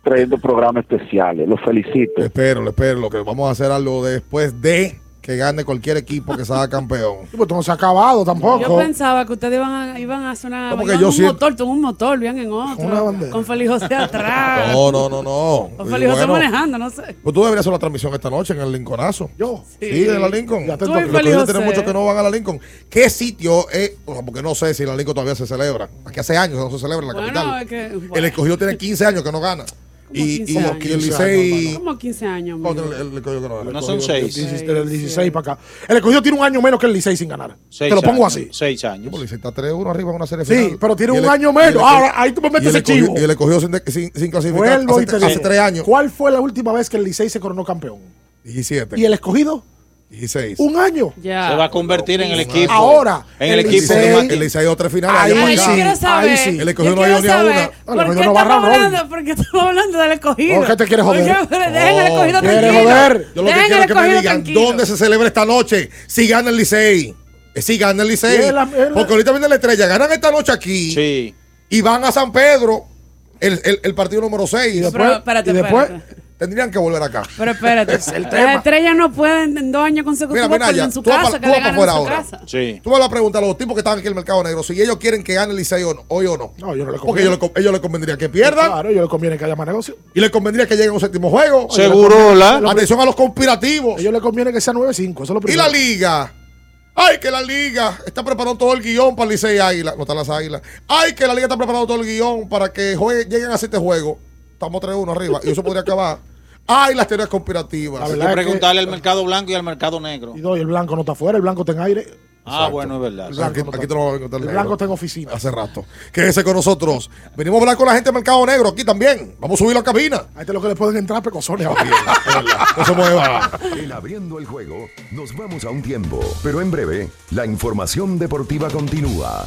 trayendo programas especiales. Los felicito. Espero, espero, lo que vamos a hacer algo después de que gane cualquier equipo que salga campeón. Pues no se ha acabado tampoco. Yo pensaba que ustedes iban a, iban a sonar ¿Cómo que iban yo un siento? motor, tú un motor, bien en otro, con Félix José atrás. No, no, no, no. Con Y Félix José bueno, manejando, no sé. Pues tú deberías hacer la transmisión esta noche en el Lincolnazo. Yo. Sí, de la Lincoln. Ya te Feliz tienen José. muchos que no van a la Lincoln. ¿Qué sitio es? porque no sé si la Lincoln todavía se celebra. Aquí hace años que no se celebra en la Bueno, capital. es que, El escogido tiene 15 años que no gana. Y, 15 y, años? y el Licey. como 15 años. ¿Cuánto mijo. el- el escogido que no? No son seis. Del 16 para acá. El escogido tiene un año menos que el Licey sin ganar. Seis Te lo pongo años, así. Seis años. El Licey está 3-1 arriba en una serie Sí, final. pero tiene Y el- un año y el menos. Ahora, ahí tú me metes y el ese chivo. Y el escogido sin, sin, sin clasificar Vuelvo y hace, te hace digo, tres años. ¿Cuál fue la última vez que el Licey se coronó campeón? 17. ¿Y el escogido? 16. Un año. Se va a convertir en el equipo. Ahora, en el, el equipo. El Licey dio tres finales. Ahí sí, ahí. El escogido no ha ido ni a una. ¿Por qué no va a estamos hablando? Porque estamos hablando del escogido. ¿Por qué te quieres joder? Oye, pero dejen el No, escogido ¿quieres tranquilo. joder? Yo lo que quiero es que me digan dónde se celebra esta noche. Si gana el Licey. Eh, Si gana el Licey. Porque ahorita viene la estrella. Ganan esta noche aquí. Sí. Y van a San Pedro. El, el, el partido número 6. Y Pero, espérate, y después espérate. Tendrían que volver acá. Pero espérate, el las tema. estrellas no pueden en dos años consecutivos mira, en su Tú vas casa, pa- que tú le vas para afuera su ahora. casa. Sí. Tú vas a preguntar a los tipos que están aquí en el mercado negro si ellos quieren que gane el Licey o no- hoy o no. No, yo no le Porque conviene. ellos le, con- ellos le convendría que pierdan Claro, yo le conviene que haya más negocio. y le convendría que lleguen a un séptimo juego. Seguro, la. Atención a los conspirativos. A ellos le conviene que sea 9-5. Eso es lo Y primero. la liga. Ay, que la liga está preparando todo el guion para el Licey Águila. No están las águilas. Ay, que la liga está preparando todo el guion para que juegue- lleguen a siete juegos. Estamos 3-1 arriba. Y eso podría acabar. Ay, las teorías conspirativas. La Hay verdad que es que- preguntarle al mercado blanco y al mercado negro. Y no, y el blanco no está afuera, el blanco está en aire. Ah, bueno, es verdad. El blanco Aquí, no aquí está- te lo voy a encontrar El negro. blanco está en oficina. Hace rato. Quédese con nosotros. Venimos a hablar con la gente del mercado negro aquí también. Vamos a subirlo a cabina. Ahí te lo que le pueden entrar pecosones ahora. No se mueva. En abriendo el juego, nos vamos a un tiempo, pero en breve, la información deportiva continúa.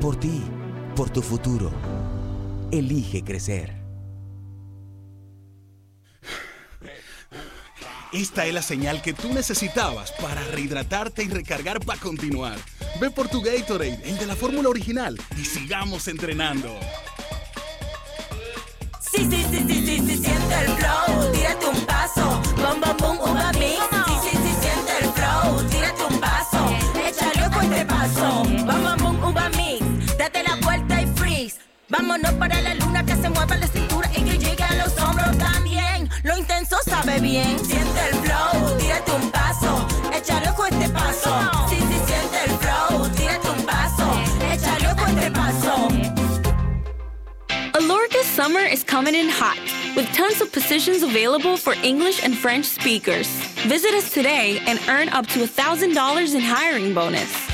Por ti, por tu futuro. Elige crecer. Esta es la señal que tú necesitabas para rehidratarte y recargar para continuar. Ve por tu Gatorade, el de la fórmula original, y sigamos entrenando. Sí, sí, sí, sí, sí, sí, siente el flow, tírate un paso, bom, bom, bom, Vámonos para la luna que se mueva la cintura y que llegue a los hombros también. Lo intenso sabe bien, siente el flow, tírate un paso, échale ojo este paso. Sí, sí, siente el flow, tírate un paso, échale ojo este paso. Alorca's summer is coming in hot, with tons of positions available for English and French speakers. Visit us today and earn up to $1,000 in hiring bonus.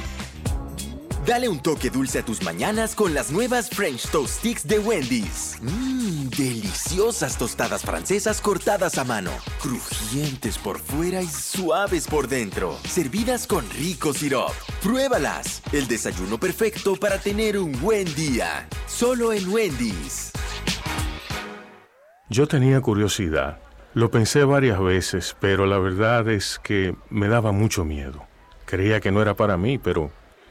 Dale un toque dulce a tus mañanas con las nuevas French Toast Sticks de Wendy's. Mmm, deliciosas tostadas francesas cortadas a mano, crujientes por fuera y suaves por dentro, servidas con rico sirop. Pruébalas, el desayuno perfecto para tener un buen día. Solo en Wendy's. Yo tenía curiosidad. Lo pensé varias veces, pero la verdad es que me daba mucho miedo. Creía que no era para mí, pero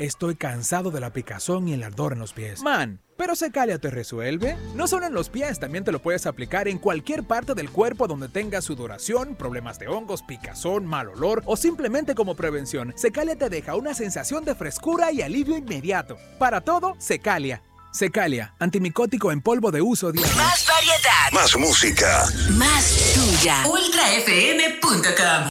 estoy cansado de la picazón y el ardor en los pies. Man, pero Secalia te resuelve. No solo en los pies, también te lo puedes aplicar en cualquier parte del cuerpo donde tengas sudoración, problemas de hongos, picazón, mal olor o simplemente como prevención. Secalia te deja una sensación de frescura y alivio inmediato. Para todo, Secalia. Secalia, antimicótico en polvo de uso diario. Más variedad. Más música. Más tuya. UltraFM.com.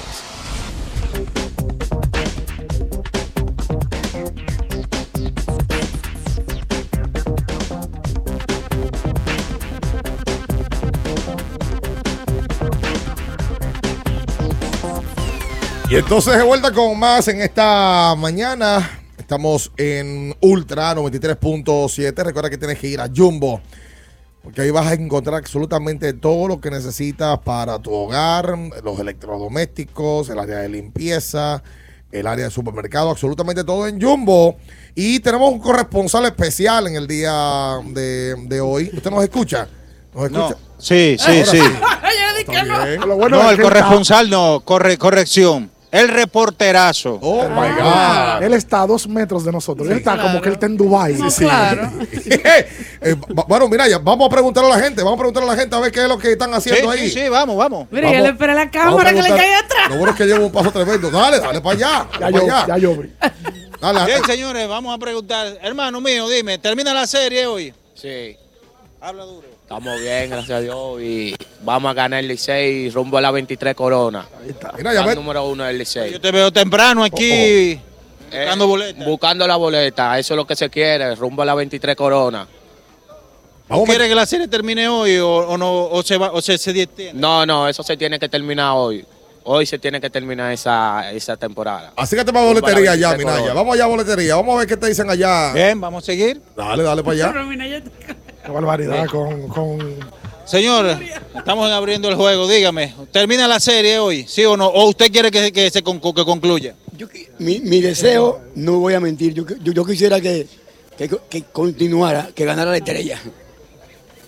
Y entonces de vuelta con más en esta mañana. Estamos en Ultra 93.7. Recuerda que tienes que ir a Jumbo. Porque ahí vas a encontrar absolutamente todo lo que necesitas para tu hogar, los electrodomésticos, el área de limpieza, el área de supermercado, absolutamente todo en Jumbo. Y tenemos un corresponsal especial en el día de, de hoy. ¿Usted nos escucha? ¿Nos No. escucha? Sí, sí, Ahora sí. No, el corresponsal no, corre, corrección. El reporterazo. Oh my Él está a dos metros de nosotros. él está como que él está en Dubái. Eh, va- bueno, mira, ya vamos a preguntar a la gente. Vamos a preguntar a la gente a ver qué es lo que están haciendo Sí, ahí. sí, sí, vamos, vamos. Mira, y él espera la cámara que le caiga atrás. Lo bueno es que lleva un paso tremendo. Dale, dale para allá. Ya yo, allá. ya yo. Dale, Bien, señores, vamos a preguntar. Hermano mío, dime, ¿termina la serie hoy? Sí. Habla duro. Estamos bien, gracias a Dios. Y vamos a ganar el Licey rumbo a la 23 corona. Mira, ya Al ves. número uno del Licey. Yo te veo temprano aquí buscando boletas. Buscando la boleta, eso es lo que se quiere, rumbo a la 23 corona. ¿Tú quieres que la serie termine hoy o, o no o se va o se, se? No, no, eso se tiene que terminar hoy. Hoy se tiene que terminar esa, esa temporada. Así que te va boletería allá, 23 Minaya. Vamos allá a boletería. Vamos a ver qué te dicen allá. Bien, vamos a seguir. Dale, dale para allá. Qué barbaridad con, con Señor, estamos abriendo el juego. Dígame, ¿termina la serie hoy? ¿Sí o no? ¿O usted quiere que, que se conclu- que concluya? Mi, mi deseo, no voy a mentir, yo, yo, yo quisiera que, que, que continuara, que ganara la estrella.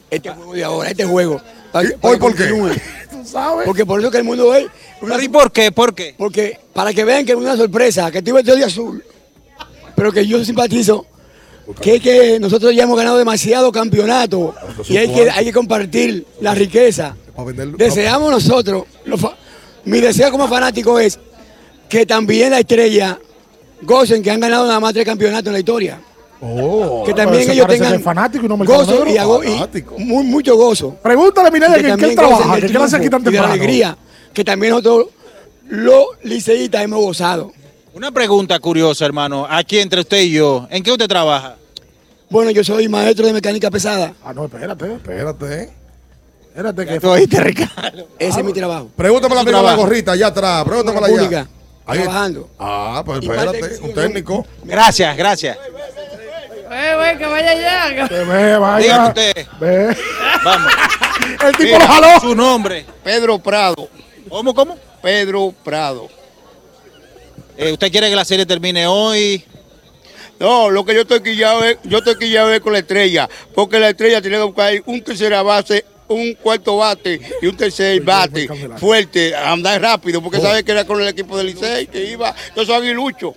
Este juego de ahora, este juego. Para que- para que por qué? ¿Tú sabes? Porque por eso que el mundo ve. una- ¿Y por qué? ¿Por qué? Porque para que vean que es una sorpresa, que estoy vestido de azul, pero que yo simpatizo, que, es que nosotros ya hemos ganado demasiado campeonato y hay que, hay que compartir la riqueza. Deseamos nosotros, mi deseo como fanático es que también la estrella gocen que han ganado nada más tres campeonatos en la historia. Oh, que también ellos que tengan fanático y no gozo y, hago- y mu- mucho gozo. Pregúntale, Minaya, Y que en qué también él trabaja, que qué le hace aquí tan triunfo y de la temprano. alegría que también nosotros los liceístas hemos gozado. Una pregunta curiosa, hermano. Aquí entre usted y yo, ¿en qué usted trabaja? Bueno, yo soy maestro de mecánica pesada. Ah, no, espérate. Espérate. Espérate que. oíste, Ricardo. Ese es mi trabajo. Pregúntame la primera gorrita, allá atrás. Pregúntamela En la allá. pública, Ahí. trabajando. Ah, pues espérate, un técnico. Gracias, gracias. Eh, güey, que vaya allá. Que ve, vaya. Dígame usted. Ve. Vamos. El tipo Mira, lo jaló. Su nombre. Pedro Prado. ¿Cómo, cómo? Pedro Prado. Eh, ¿Usted quiere que la serie termine hoy? No, lo que yo estoy quillado es, yo estoy quillado es con la estrella, porque la estrella tiene que buscar un tercera base, un cuarto bate y un tercer bate fuerte, andar rápido, porque sabe que era con el equipo del Licey, que iba, yo soy aguilucho,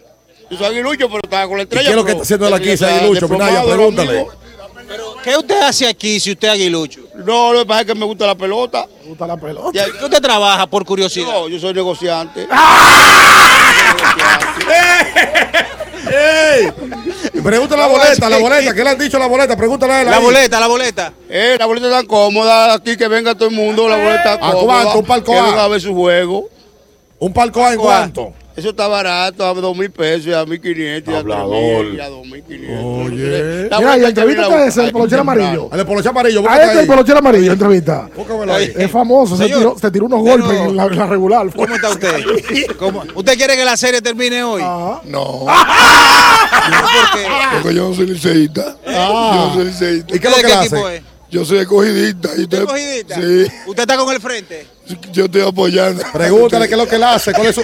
yo soy aguilucho, pero estaba con la ¿Y estrella. qué es lo que está haciendo ese está aguilucho, Minaya? desplomado, Pregúntale. ¿Qué usted hace aquí si usted es aguilucho? No, lo que pasa es que me gusta la pelota. Me gusta la pelota. ¿Qué usted trabaja por curiosidad? No, yo soy negociante. ¡Ey! Pregúntale la boleta, la boleta. ¿Qué le han dicho la boleta? Pregúntale a él. La ahí. boleta, la boleta. Eh, la boleta tan cómoda, aquí que venga todo el mundo, la boleta ¿A cómoda. cuánto? ¿Un palco Que A? venga a ver su juego. ¿Un palco A en cuánto? Eso está barato, a dos mil pesos, a mil quinientos, a dos mil quinientos. Oye. La Mira, y entrevístate a ese, el polochero amarillo. El de poloche amarillo, A este, el polochero amarillo, entrevista. Es famoso, se tiró, se tiró unos golpes en la, regular. ¿Cómo está usted? ¿Cómo? ¿Usted quiere que la serie termine hoy? Ah. No, ¿Por qué? porque yo no soy liceísta. Ah. Yo no soy liceísta. ¿Y qué es lo ¿De que hace? es? Yo soy escogidista. Y ¿Usted usted- es cogidista? Sí, ¿Usted está con el frente? yo estoy apoyando. Pregúntale qué es lo que él hace. ¿Cuál es su,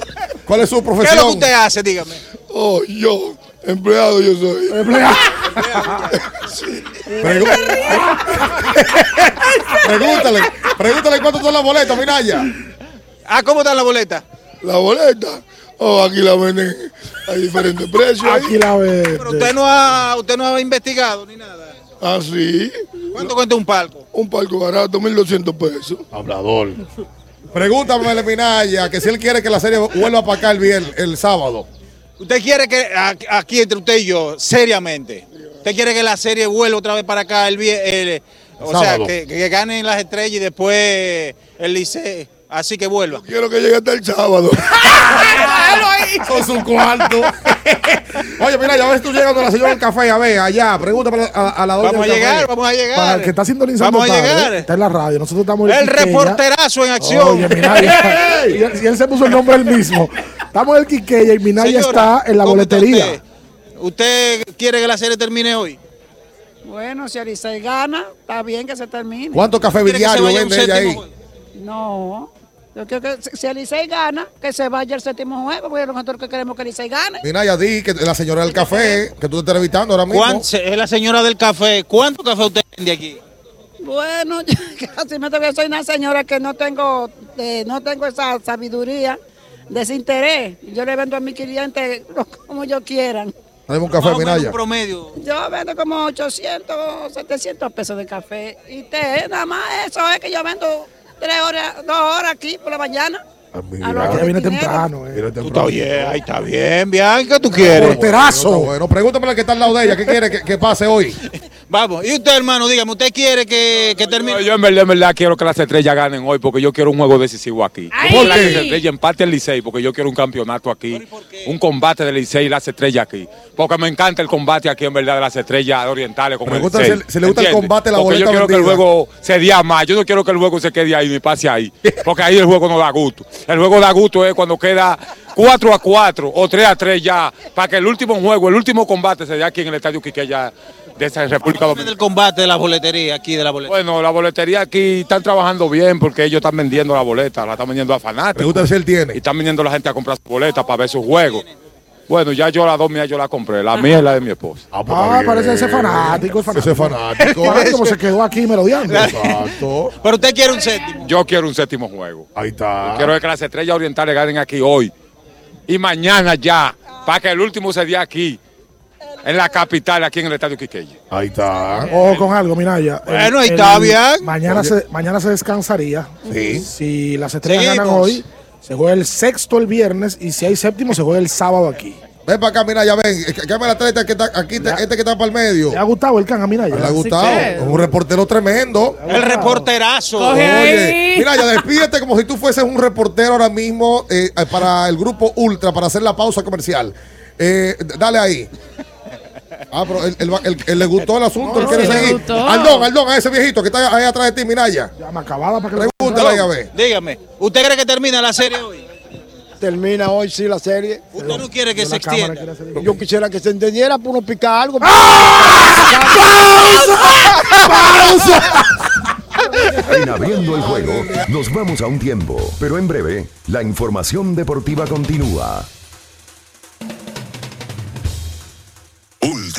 cuál es su ¿Qué es lo profesión? que usted hace? Dígame. Oh, yo, empleado yo soy. Pregu- pregúntale. Pregúntale cuánto son las boletas, Minaya. Ah, ¿cómo está la boleta? La boleta, oh, aquí la venden a diferentes precios. ahí. Aquí la ve. Pero usted no ha, usted no ha investigado ni nada. Ah, sí. ¿Cuánto cuesta un palco? Un palco barato, 1.200 pesos. Hablador. Pregúntame, Minaya, que si él quiere que la serie vuelva para acá el viernes, el sábado. ¿Usted quiere que a- aquí entre usted y yo, seriamente, usted quiere que la serie vuelva otra vez para acá el viernes? O sea, que, que ganen las estrellas y después el Licey, así que vuelva. Quiero que llegue hasta el sábado. Con su cuarto. Oye, mira, ya ves tú llegando a la señora del café, a ver, allá, pregúntame a, a la doña Vamos a llegar, café. vamos a llegar. Para el que está sintonizando Vamos a tarde, llegar. está en la radio. Nosotros estamos en El Quiqueya. reporterazo en acción. Oye, Minaya. y, él, y él se puso el nombre él mismo. Estamos en el Quiqueya y Minaya Señora, está en la ¿cómo está boletería. Usted? ¿Usted quiere que la serie termine hoy? Bueno, si Alicey gana, está bien que se termine. ¿Cuántos cafés ¿Quiere que se diarios vaya un vende ella ahí? séptimo juego? No. Yo quiero que si- si Alicey gana, que se vaya el séptimo juego, porque nosotros que queremos que Alicey gane. Minaya, di que la señora del café, que tú te estás entrevistando ahora mismo. ¿Cuán- se- es la señora del café. ¿Cuánto café usted vende aquí? Bueno, yo casi me que soy una señora que no tengo, eh, no tengo esa sabiduría, desinterés. Yo le vendo a mis clientes como yo quieran. Dame un café, Minaya. un promedio. Yo vendo como 800, 700 pesos de café. Y té, nada más eso es que yo vendo tres horas, dos horas aquí por la mañana. Ah, A los Ella viene temprano. eh. Mira, Tú estás bien, ahí está bien, Bianca, ¿tú quieres? Porterazo. Bueno, bueno, pregúntame al que está al lado de ella, ¿qué quiere que, que pase hoy? Vamos, y usted, hermano, dígame, ¿usted quiere que, que termine? No, yo en verdad, en verdad quiero que las estrellas ganen hoy porque yo quiero un juego decisivo aquí. Ay. Ojalá que qué? las estrellas empate el Licey porque yo quiero un campeonato aquí. Un combate del Licey y las estrellas aquí. Porque me encanta el combate aquí en verdad de las estrellas orientales con el Licey. si- si le gusta el combate, la Porque yo boleta quiero que el juego se dé más. Yo no quiero que el juego se quede ahí ni pase ahí. Porque ahí el juego no da gusto. El juego da gusto es cuando queda 4 a 4 o 3 a 3 ya. Para que el último juego, el último combate se dé aquí en el Estadio Quiqueya de esa República Dominicana. del combate de la boletería, aquí de la boletería. Bueno, la boletería aquí están trabajando bien porque ellos están vendiendo la boleta, la están vendiendo a fanáticos. Pregúntale si él Y tiene. están viniendo la gente a comprar su boleta para ver sus juegos. Bueno, ya yo las dos mías yo las compré. La mía y la de mi esposa. Ah, pues Ah, parece bien. ese fanático. Es fanático. Ese fanático. Ay, como se quedó aquí melodiando. Exacto. Pero usted quiere un séptimo. Yo quiero un séptimo juego. Ahí está. Quiero que las estrellas orientales ganen aquí hoy y mañana ya, para que el último se dé aquí, en la capital, aquí en el Estadio Quiqueya. Ahí está. Ojo con algo, Minaya. Bueno, ahí está bien. Mañana Oye. se, mañana se descansaría. Sí. Si las estrellas Seguimos. ganan hoy, se juega el sexto el viernes y si hay séptimo, se juega el sábado aquí. Ven para acá, mira, ya ven. Cámara la atleta que está aquí, este que está para el medio. ¿Le ha gustado el can a Minaya? Le ha gustado. Es un reportero tremendo. El reporterazo. Oye, mira, ya despídete como si tú fueses un reportero ahora mismo eh, para el grupo Ultra, para hacer la pausa comercial. Eh, dale ahí. Ah, pero él, él él- él le gustó el asunto, él No, quiere seguir. Aldón, Aldón, a ese viejito que está ahí atrás de ti, Minaya. Ya me acabada para que Pregúntale a ver. Dígame, ¿usted cree que termina la serie hoy? Termina hoy sí la serie. ¿Usted no quiere que se extienda? Yo quisiera que se entendiera por uno picar algo. En abriendo el juego, nos vamos a un tiempo, pero en breve, la información deportiva continúa.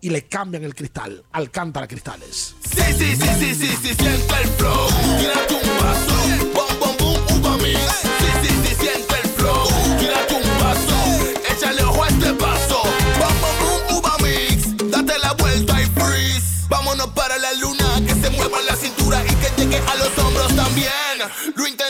y le cambian el cristal. Alcántara Cristales. Sí, sí, sí, sí, sí, sí, siente el flow. Tírate un paso. Bom, bom, boom, uva mix. Sí, sí, sí, siente el flow. Tírate un paso. Échale ojo a este paso. Bom, bom, boom, uva mix. Date la vuelta y freeze. Vámonos para la luna. Que se mueva la cintura y que llegue a los hombros también. Lo intenso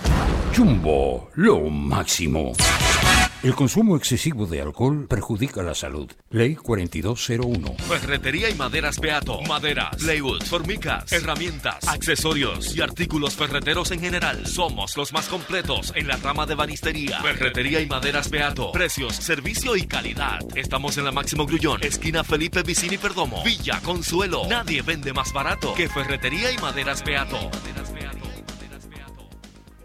Jumbo, lo máximo. El consumo excesivo de alcohol perjudica la salud. Ley 4201. Ferretería y maderas Beato. Maderas, plywood, formicas, herramientas, accesorios y artículos ferreteros en general. Somos los más completos en la rama de banistería. Ferretería y maderas Beato. Precios, servicio y calidad. Estamos en la Máximo Grullón, esquina Felipe Vicini Perdomo. Villa Consuelo. Nadie vende más barato que Ferretería y maderas Beato.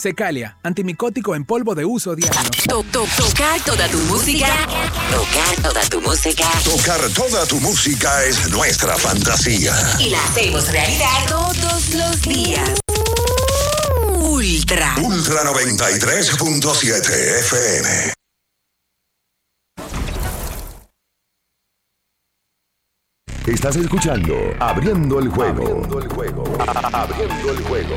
Secalia, antimicótico en polvo de uso diario. To- to- tocar toda tu música. Tocar toda tu música. Tocar toda tu música es nuestra fantasía. Y la hacemos realidad todos los días. Ultra. Ultra 93.7 FM. Estás escuchando Abriendo el juego. Abriendo el juego. Abriendo el juego.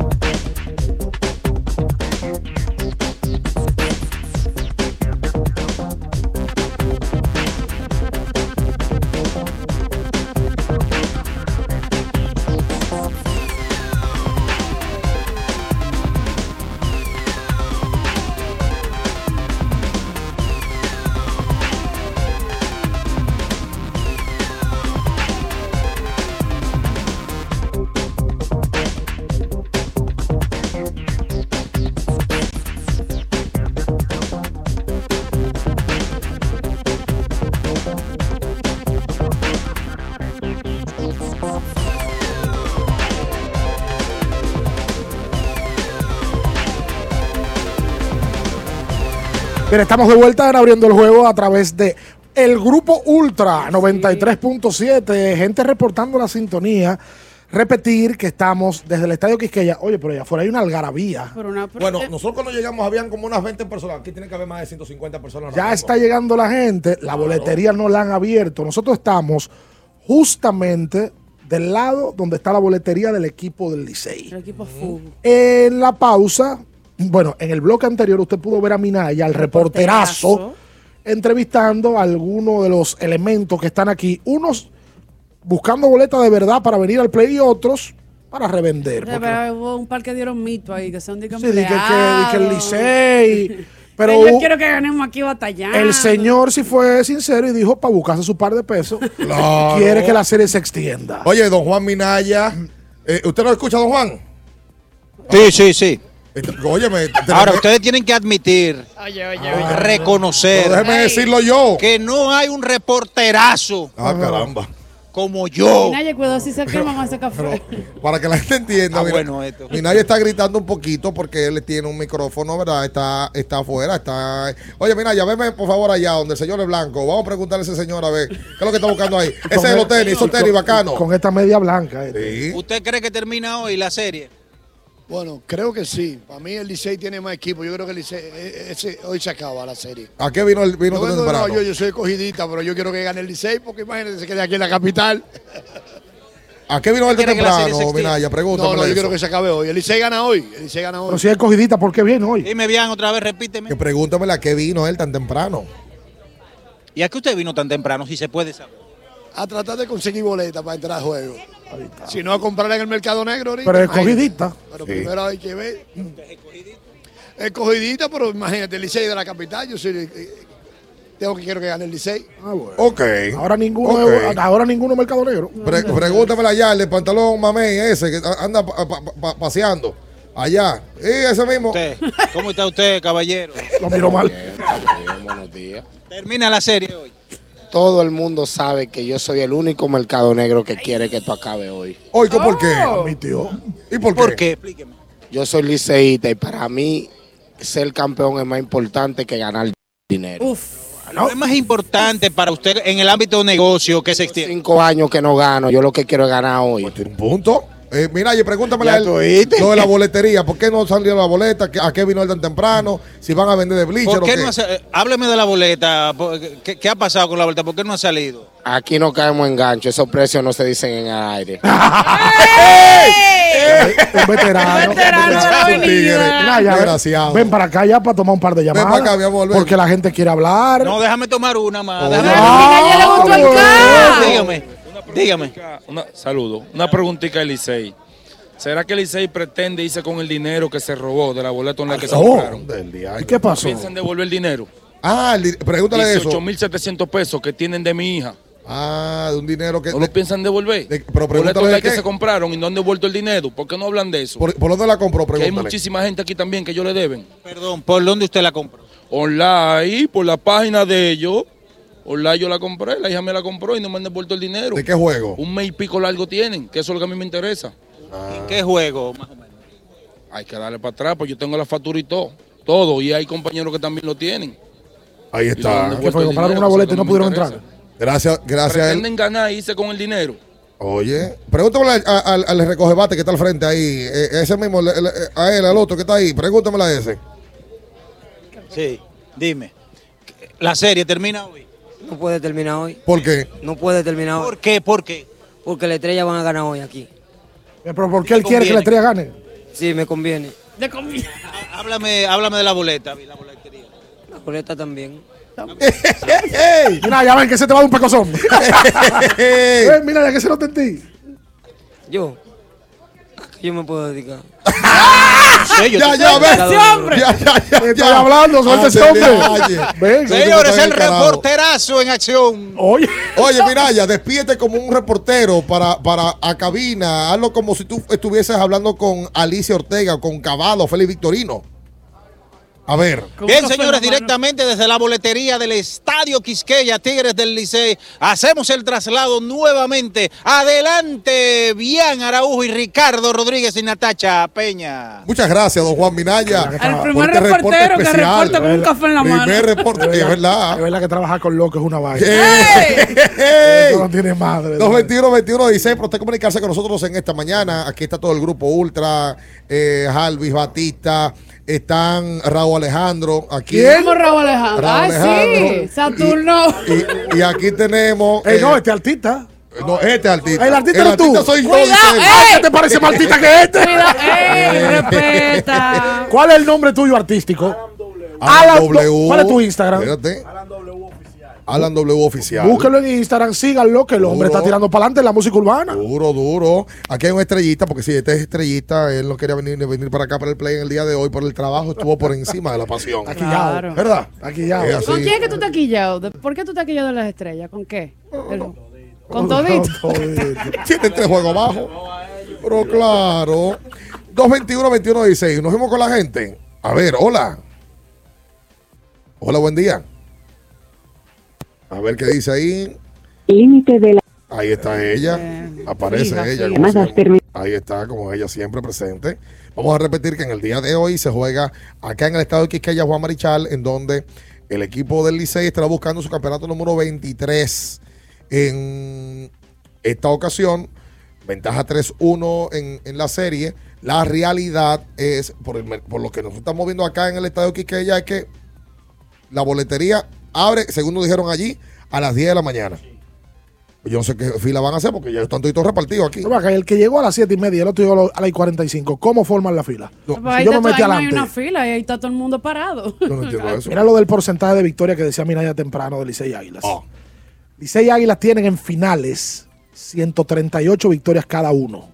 Bien, estamos de vuelta en abriendo el juego a través de El grupo Ultra 93.7, gente reportando la sintonía. Repetir que estamos desde el Estadio Quisqueya. Oye, pero allá afuera hay una algarabía. Bueno, nosotros cuando llegamos habían como unas 20 personas. Aquí tiene que haber más de 150 personas. Ya está llegando la gente, la boletería no la han abierto. Nosotros estamos justamente del lado donde está la boletería del equipo del Licey. El equipo fútbol. En la pausa, bueno, en el bloque anterior usted pudo ver a Minaya, al reporterazo, entrevistando a algunos de los elementos que están aquí. Unos buscando boletas de verdad para venir al play y otros para revender. Verdad, hubo un par que dieron mito ahí, que son de Sí, di que, que- di que el Licey. Pero Pero yo quiero que ganemos aquí batallando. el señor sí fue sincero y dijo para buscarse su par de pesos. Claro. Quiere que la serie se extienda. Oye, don Juan Minaya. eh, ¿Usted lo escucha, don Juan? Sí, sí, sí. Óyeme. Ahora, ustedes tienen que admitir, reconocer, Pero déjeme decirlo yo. que no hay un reporterazo Ah, caramba. como yo. Nadie cuidado si se quema con ese café. Para que la gente entienda. Ah, mira, bueno, esto. Minaya está gritando un poquito porque él tiene un micrófono, ¿verdad? Está, está afuera, está. Oye, Minaya, veme por favor allá donde el señor es blanco. Vamos a preguntarle a ese señor a ver qué es lo que está buscando ahí. Ese es los tenis, esos tenis bacanos. Con esta media blanca. este. ¿Usted cree que termina hoy la serie? Bueno, creo que sí. Para mí el Licey tiene más equipo. Yo creo que el Licey, eh, ese- hoy se acaba la serie. ¿A qué vino el vino Yo, vengo de York, yo soy cogidita, pero yo quiero que gane el Licey porque imagínense se quede aquí en la capital. ¿A qué vino el tan ¿Quiere que temprano? Minaya? Pregúntame. No, no, yo eso. quiero que se acabe hoy. El Licey gana hoy. El Licey gana hoy. Pero si es cogidita, ¿por qué viene hoy? Dime bien otra vez, repíteme. Que pregúntamele a qué vino él tan temprano. ¿Y a qué usted vino tan temprano, si se puede saber? A tratar de conseguir boletas para entrar al juego. Si no, a comprarla en el mercado negro ahorita. Pero es imagínate. cogidita. Pero Sí. primero hay que ver. Es cogidita, pero imagínate, el Licey de la capital. Yo soy. eh, tengo que quiero que gane el Licey. Ok. Ahora ninguno, ahora ninguno es mercado negro. Pre- pregúntamele allá, el de pantalón mamey ese que anda pa- pa- pa- paseando. Allá. Y ese mismo. Usted, ¿Cómo está usted, caballero? Lo miro mal. Buenos días. Termina la serie hoy. Todo el mundo sabe que yo soy el único mercado negro que quiere que esto acabe hoy. Oye, ¿por qué? Admitió. ¿Y por qué? ¿Por qué? Explíqueme. Yo soy liceísta y para mí ser campeón es más importante que ganar dinero. Uf. ¿No? es más importante para usted en el ámbito de negocio que se extiende? Cinco años que no gano, yo lo que quiero es ganar hoy. Un punto. Eh, mira, y pregúntame lo de la boletería. ¿Por qué no salió la boleta? ¿Qué- ¿A qué vino él tan temprano? Si van a vender de bleacher ¿Por o qué qué. no hace, eh, hábleme de la boleta. ¿Por- ¿Qué, qué ha pasado con la boleta? ¿Por qué no ha salido? Aquí no caemos en gancho, esos precios no se dicen en el aire. Un veterano. Veterano. Mira, ya, ven- Desgraciado. Ven para acá ya para tomar un par de llamadas. para acá, mi amor, ven. Porque la gente quiere hablar. No, déjame tomar una más. Oh, déjame- le gustó el ca. Dígame, dígame. Una, saludo. Una preguntita de Licey. ¿Será que Licey pretende irse con el dinero que se robó de la boleta en la que se Oh, compraron? ¿Y qué pasó? ¿Piensan devolver el dinero? Ah, el pregúntale eso. 18.700 pesos que tienen de mi hija. Ah, de un dinero que. ¿No lo piensan devolver? de- pero pregúntale de que qué. se compraron y no han devuelto el dinero. ¿Por qué no hablan de eso? ¿Por, por dónde la compró? que hay Pregúntale. muchísima gente aquí también que ellos le deben. Perdón, ¿por dónde usted la compró? Online, por la página de ellos. Online yo la compré, la hija me la compró y no me han devuelto el dinero. ¿De qué juego? Un mes y pico largo tienen, que eso es lo que a mí me interesa. ¿En qué juego? más o menos? Hay que darle para atrás, pues yo tengo la factura y todo. Todo. Y hay compañeros que también lo tienen. Ahí está. Que compraron dinero, una boleta y no pudieron interesa. entrar. Gracias, gracias a él. Pretenden ganar y irse con el dinero. Oye, pregúntame al, al, al recogebate que está al frente ahí. eh, ese mismo, a él, al otro que está ahí. Pregúntamela a ese. Sí, dime. La serie termina hoy. No puede terminar hoy. ¿Por qué? No puede terminar hoy. ¿Por qué? ¿Por qué? Porque la estrella van a ganar hoy aquí. Pero ¿por qué él quiere que la estrella gane? Sí, me conviene. De comida. Háblame, háblame de la boleta. La boletería. La boleta también. Mira, ya ven que se te va de un pecozón. Mira, ya que se lo tentí. Yo. ¿A qué yo me puedo dedicar? Sí, yo Ya, ya, ven. Ese hombre. Ya, ya, ya, estoy ya. hablando, suelta ese hombre. Señores, el reporterazo en acción. Oye. Oye, Miraya, despídete como un reportero para, para a cabina. Hazlo como si tú estuvieses hablando con Alicia Ortega, con Caballo, Félix Victorino. A ver. Bien, señores, directamente desde la boletería del Estadio Quisqueya, Tigres del Licey, hacemos el traslado nuevamente. Adelante, Bian Araujo y Ricardo Rodríguez y Natacha Peña. Muchas gracias, don Juan Minaya. El primer este reporte reportero que reporta con un café en la mano. Primer reporte, es verdad. Es verdad que trabajar con loco es una vaina. No tiene madre. 221 21 16 para usted comunicarse con nosotros en esta mañana. Aquí está todo el grupo Ultra, eh, Jalvis, Batista, están Raúl Alejandro. Aquí. ¿Cómo Raúl Alejandro? Raúl Ay, sí, Alejandro. Saturno. Y, y aquí tenemos. Ey, eh, no, este artista. no, este artista. El artista eres tú. soy yo. Cuidado, él. ey. ¿Qué te parece más artista que este? Cuidado, ey, respeta. ¿Cuál es el nombre tuyo artístico? Alan Alan W. ¿Cuál es tu Instagram? Espérate. Alan W oficial. Búsquelo en Instagram, síganlo, que el hombre está tirando para adelante en la música urbana. Duro, duro. Aquí hay un estrellita, porque si este es estrellita, él no quería venir, venir para acá para el play en el día de hoy por el trabajo, estuvo por encima de la pasión. Aquí Claro. ya. ¿Verdad? Aquí ya. Es así. ¿Con quién es que tú te has quillado? ¿De- ¿Por qué tú te has quillado de las estrellas? ¿Con qué? El- ¿Con todito? Tiene tres juegos abajo. Pero claro. 221-21-16. Nos vemos con la gente. A ver, hola. Hola, buen día. A ver qué dice ahí. Límite de la Ahí está ella. Aparece ella. como siempre. termi- Ahí está, como ella siempre presente. Vamos a repetir que en el día de hoy se juega acá en el estado de Quisqueya Juan Marichal, en donde el equipo del Licey estará buscando su campeonato número 23. En esta ocasión, ventaja 3-1 en, en la serie. La realidad es, por, el por lo que nos estamos viendo acá en el estadio Quisqueya, es que la boletería abre, según nos dijeron allí, a las 10 de la mañana. Yo no sé qué fila van a hacer porque ya están todos repartidos aquí. No, el que llegó a las 7 y media, el otro llegó a las 45. ¿Cómo forman la fila? Pues Si ahí, yo está me metí ahí no hay adelante. una fila y ahí está todo el mundo parado. Mira lo del porcentaje de victoria que decía Minaya temprano de Licey Águilas. Ah. Licey Águilas tienen en finales 138 victorias cada uno,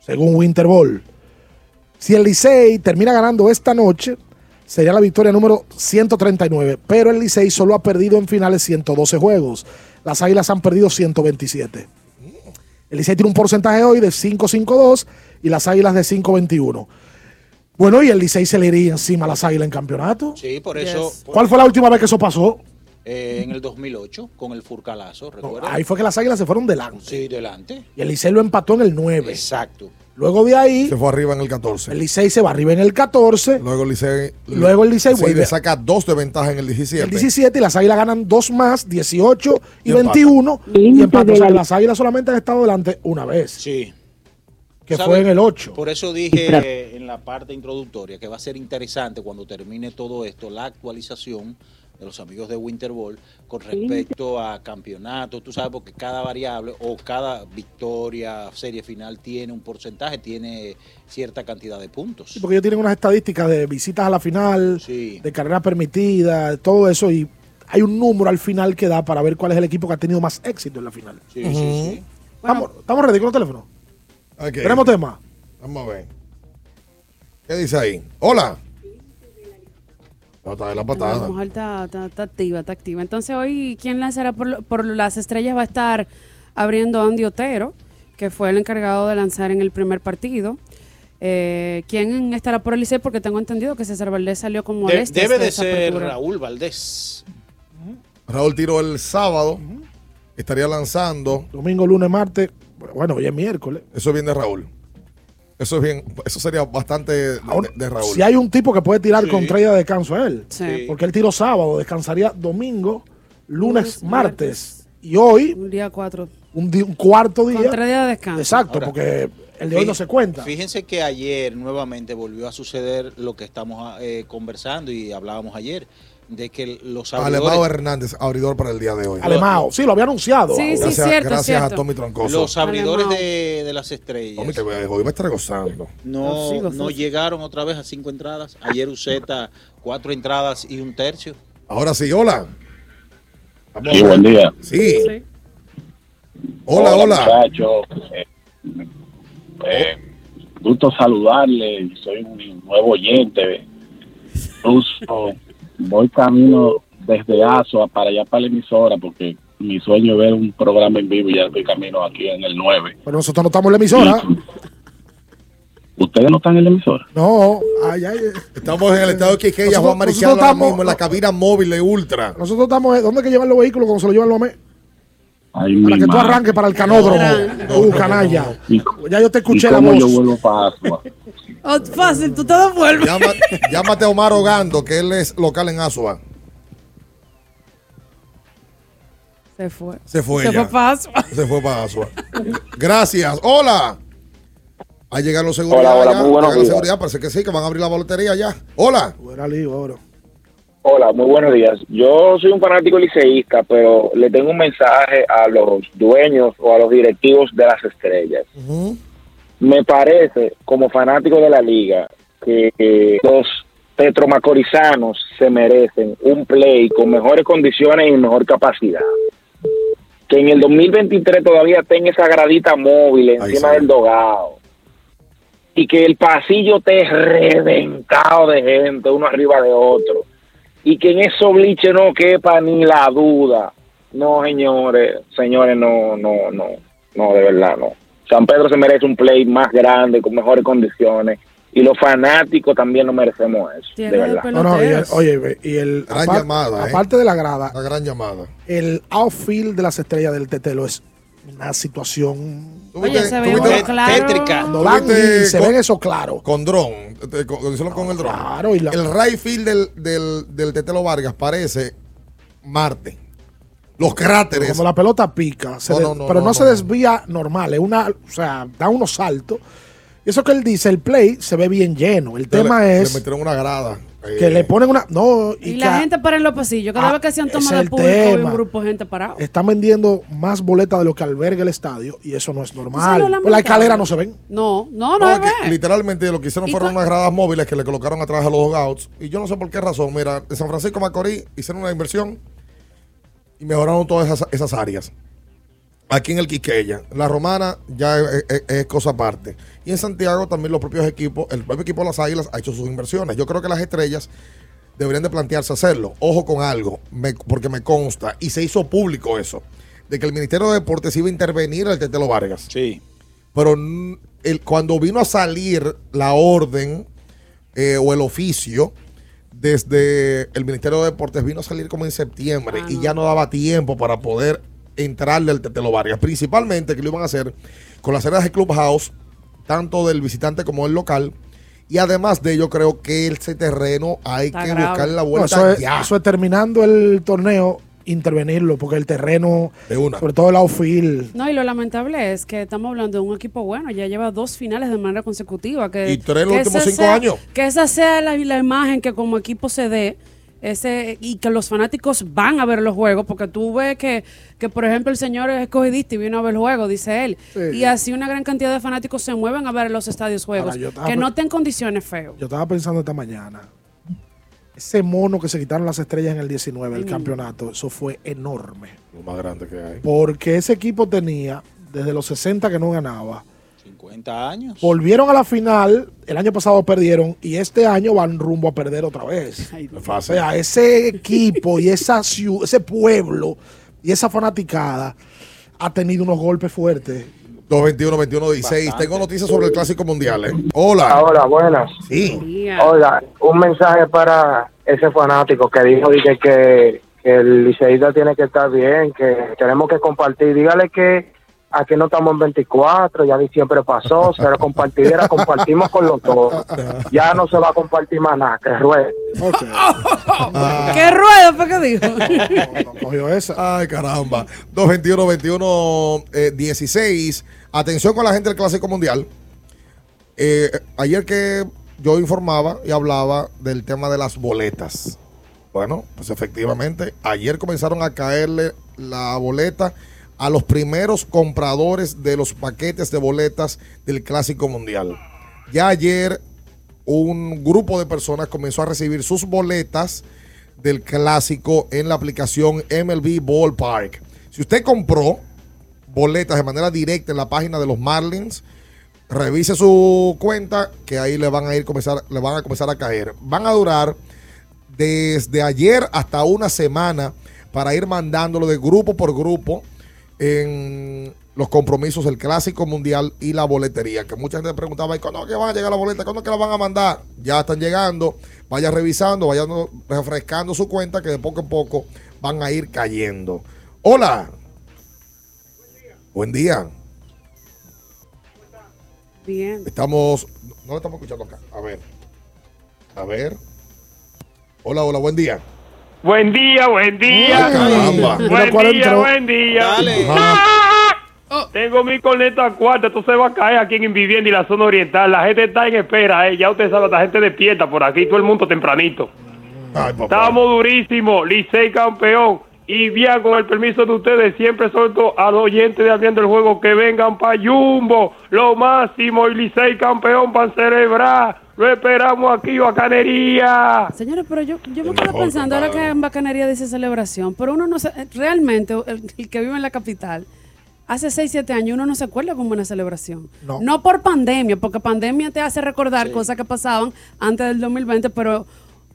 según Winter Ball. Si el Licey termina ganando esta noche, sería la victoria número 139, pero el Licey solo ha perdido en finales 112 juegos. Las Águilas han perdido 127. El Licey tiene un porcentaje hoy de 5.52 y las Águilas de 5.21. Bueno, y el Licey se le iría encima a las Águilas en campeonato. Sí, por eso. ¿Cuál fue la última vez que eso pasó? eh, en el 2008, con el Furcalazo, ¿recuerdas? Ahí fue que las Águilas se fueron delante. Sí, delante. Y el Licey lo empató en el 9. Exacto. Luego de ahí, Se fue arriba en el 14. el Licey se va arriba en el 14. Luego el Licey. Luego el Licey sí, vuelve le saca dos de ventaja en el 17. El 17 y las Águilas ganan dos más, 18 y, Y 21. Y de O sea, la- las Águilas solamente han estado delante una vez, Sí. que ¿Sabe? fue en el 8. Por eso dije en la parte introductoria que va a ser interesante cuando termine todo esto, la actualización de los amigos de Winter Ball con respecto a campeonatos, tú sabes, porque cada variable o cada victoria, serie final tiene un porcentaje, tiene cierta cantidad de puntos. Sí, porque ellos tienen unas estadísticas de visitas a la final, Sí. de carrera permitida, de todo eso. Y hay un número al final que da para ver cuál es el equipo que ha tenido más éxito en la final. Sí, sí, sí. ¿Estamos, ¿Estamos ready con el teléfono? ¿Tenemos tema? Vamos a ver. ¿Qué dice ahí? Hola. No, está de la La patada. mujer está, está- está activa, está activa. Entonces hoy, ¿quién lanzará por, las estrellas? Va a estar abriendo Andy Otero, que fue el encargado de lanzar en el primer partido. Eh, ¿Quién estará por el Licey? Porque tengo entendido que César Valdés salió con De- molestias. debe de ser apertura. Raúl Valdés. Raúl tiró el sábado. Estaría lanzando. Domingo, lunes, martes. Bueno, hoy es miércoles. Eso es bien de Raúl. Eso es bien. Eso sería bastante de, de- de Raúl. Si hay un tipo que puede tirar Sí. con tres días de descanso a él. Sí. Porque él tiró sábado, descansaría domingo, lunes, martes. Y hoy, Un día cuatro. un, di- un cuarto día. Con tres días de descanso. Exacto, Ahora, porque el de hoy no se cuenta. Fíjense que ayer nuevamente volvió a suceder lo que estamos eh, conversando y hablábamos ayer, de que los Alemao abridores, Hernández, abridor para el día de hoy. Alemao, sí, lo había anunciado. Sí, sí, Gracias, cierto, gracias cierto. a Tommy Troncoso. los abridores Alemao. de, de las estrellas Tommy, te voy a- hoy va a estar gozando. no, no llegaron otra vez a cinco entradas. Ayer Uceta, cuatro entradas y un tercio. Ahora sí, hola. Vamos Sí, buen día. Sí. Hola, hola. Muchachos, eh, eh, gusto saludarle. Soy un nuevo oyente. Incluso voy camino desde ASOA para allá para la emisora porque mi sueño es ver un programa en vivo y ya estoy camino aquí en el 9. Pero nosotros no estamos en la emisora. ¿Ustedes no están en la emisora? No, ay, ay, Estamos en el estado de Quiqueya, Juan Marichal, ahora estamos- mismo en la cabina móvil de Ultra. Nosotros estamos, ¿dónde es que llevan los vehículos cuando se los llevan los AME? Ay, Para que tú madre. arranques para el canódromo. Uh, canalla. Ya yo te escuché ¿Y la voz. yo vuelvo para Asua? Oh, fácil, tú te devuelves. Llama- llámate a Omar Ogando, que él es local en Asua. Se fue. Se fue Se ya. fue para Asua. Se fue para Asua. Gracias. Hola. Ahí llegaron los seguridad. Hola, hola, ya. muy buenos días. seguridad, parece que sí, que van a abrir la boletería ya. Hola. Hola, muy buenos días. Yo soy un fanático liceísta, pero le tengo un mensaje a los dueños o a los directivos de las estrellas. Me parece, como fanático de la liga, que los tetromacorizanos se merecen un play con mejores condiciones y mejor capacidad. Que en el 2023 todavía tenga esa gradita móvil encima del dogado. Y que el pasillo esté reventado de gente, uno arriba de otro y que en esos bliches no quepa ni la duda. No, señores, señores, no, no, no, no, de verdad, no. San Pedro se merece un play más grande, con mejores condiciones, y los fanáticos también nos merecemos eso, de verdad. No, no, y el- oye, y el. Gran llamada, ¿eh? Aparte de la grada. La gran llamada. El outfield de las estrellas del Tetelo es una situación. Oye, se ve. Cuando van y se ven eso claro. Con dron. eh, Con, con- con el dron. Claro, y la- El right field del, del, del Tetelo Vargas parece Marte. Los cráteres. Como la pelota pica, se No, no, no, pero no, no, se no. desvía normal, es una, o sea, da unos saltos. Y eso que él dice, el play se ve bien lleno. El tema le, es Le metieron una grada. eh, que le ponen una. No, y, Y que la gente para en los pasillos. Cada Ah, vez que se han tomado es el público, hay tema. un grupo de gente parado. están vendiendo más boletas de lo que alberga el estadio y eso no es normal. Pues la lamentable. escalera no se ven. No, no, no, No, se es que ve. literalmente lo que hicieron ¿Y fueron unas gradas móviles que le colocaron atrás a los dugouts. Y yo no sé por qué razón. Mira, en San Francisco de Macorís hicieron una inversión y mejoraron todas esas, esas áreas. Aquí en el Quiqueya, la romana ya es, es- es cosa aparte. Y en Santiago también los propios equipos, el propio equipo de las Águilas ha hecho sus inversiones. Yo creo que las estrellas deberían de plantearse hacerlo. Ojo con algo, me- porque me consta, y se hizo público eso, de que el Ministerio de Deportes iba a intervenir al Tetelo Vargas. Sí. Pero el- cuando vino a salir la orden eh, o el oficio desde el Ministerio de Deportes, vino a salir como en septiembre y ya no daba tiempo para poder entrarle al Tetelo Vargas. Principalmente que lo iban a hacer con las áreas de Clubhouse, tanto del visitante como del local. Y además de ello, creo que ese terreno hay Está que grave. buscar la No, vuelta eso, es, ya. eso es terminando el torneo, intervenirlo, porque el terreno, sobre todo el outfield, No, y lo lamentable es que estamos hablando de un equipo bueno, ya lleva dos finales de manera consecutiva. Que, Y tres en los últimos cinco sea- años. Que esa sea la, la imagen que como equipo se dé. Ese, y que los fanáticos van a ver los juegos, porque tú ves que, que por ejemplo, el señor es escogidista y vino a ver el juego, dice él. Sí. Y así una gran cantidad de fanáticos se mueven a ver los estadios juegos, Ahora, yo estaba que no estén condiciones feo. yo estaba pensando esta mañana, ese mono que se quitaron las estrellas en el 19, el Mm. campeonato, eso fue enorme. Lo más grande que hay. Porque ese equipo tenía, desde los 60 que no ganaba, 50 años. volvieron a la final, el año pasado perdieron y este año van rumbo a perder otra vez. O sea, ese equipo y esa ciu- ese pueblo y esa fanaticada ha tenido unos golpes fuertes. 221 21 16 Tengo noticias sobre el Clásico Mundial. ¿eh? Hola. Hola, buenas. Sí. Oiga, un mensaje para ese fanático que dijo dije, que, que el liceísta tiene que estar bien, que tenemos que compartir. Dígale que aquí no estamos en 24, ya diciembre pasó, se lo compartiera, compartimos con los dos. Ya no se va a compartir más nada, que ruede. ¿Qué rueda fue que dijo? cogió esa. Ay, caramba. 221 21 eh, 16 Atención con la gente del Clásico Mundial. Eh, ayer que yo informaba y hablaba del tema de las boletas. Bueno, pues efectivamente, ayer comenzaron a caerle la boleta a los primeros compradores de los paquetes de boletas del Clásico Mundial. Ya ayer un grupo de personas comenzó a recibir sus boletas del clásico en la aplicación MLB Ballpark. Si usted compró boletas de manera directa en la página de los Marlins, revise su cuenta que ahí le van a ir comenzar, le van a comenzar a caer. Van a durar desde ayer hasta una semana para ir mandándolo de grupo por grupo en los compromisos, el clásico mundial y la boletería. Que mucha gente preguntaba, ¿y cuándo que van a llegar la boleta? ¿Cuándo que la van a mandar? Ya están llegando. Vaya revisando, vaya refrescando su cuenta que de poco a poco van a ir cayendo. Hola. Buen día. Bien. Estamos, no lo estamos escuchando acá. A ver. A ver. Hola, hola, buen día. Buen día, buen día. Ay, caramba. Buen cuál día, entró. buen día. Dale. Tengo mi corneta cuarta, esto se va a caer aquí en Vivienda y la zona oriental. La gente está en espera, eh. ya usted sabe, la gente despierta por aquí, todo el mundo tempranito. Estamos durísimos, Licey campeón. Y bien, con el permiso de ustedes, siempre suelto a los oyentes de Abriendo el Juego que vengan para Jumbo, lo máximo, y Licey campeón para celebrar. Lo esperamos aquí, bacanería. Señores, pero yo, yo me quedo pensando, ahora que en Bacanería dice celebración, pero uno no se, realmente, el, el que vive en la capital, hace 6, 7 años uno no se acuerda como una celebración. No. por pandemia, porque pandemia te hace recordar cosas que pasaban antes del 2020, pero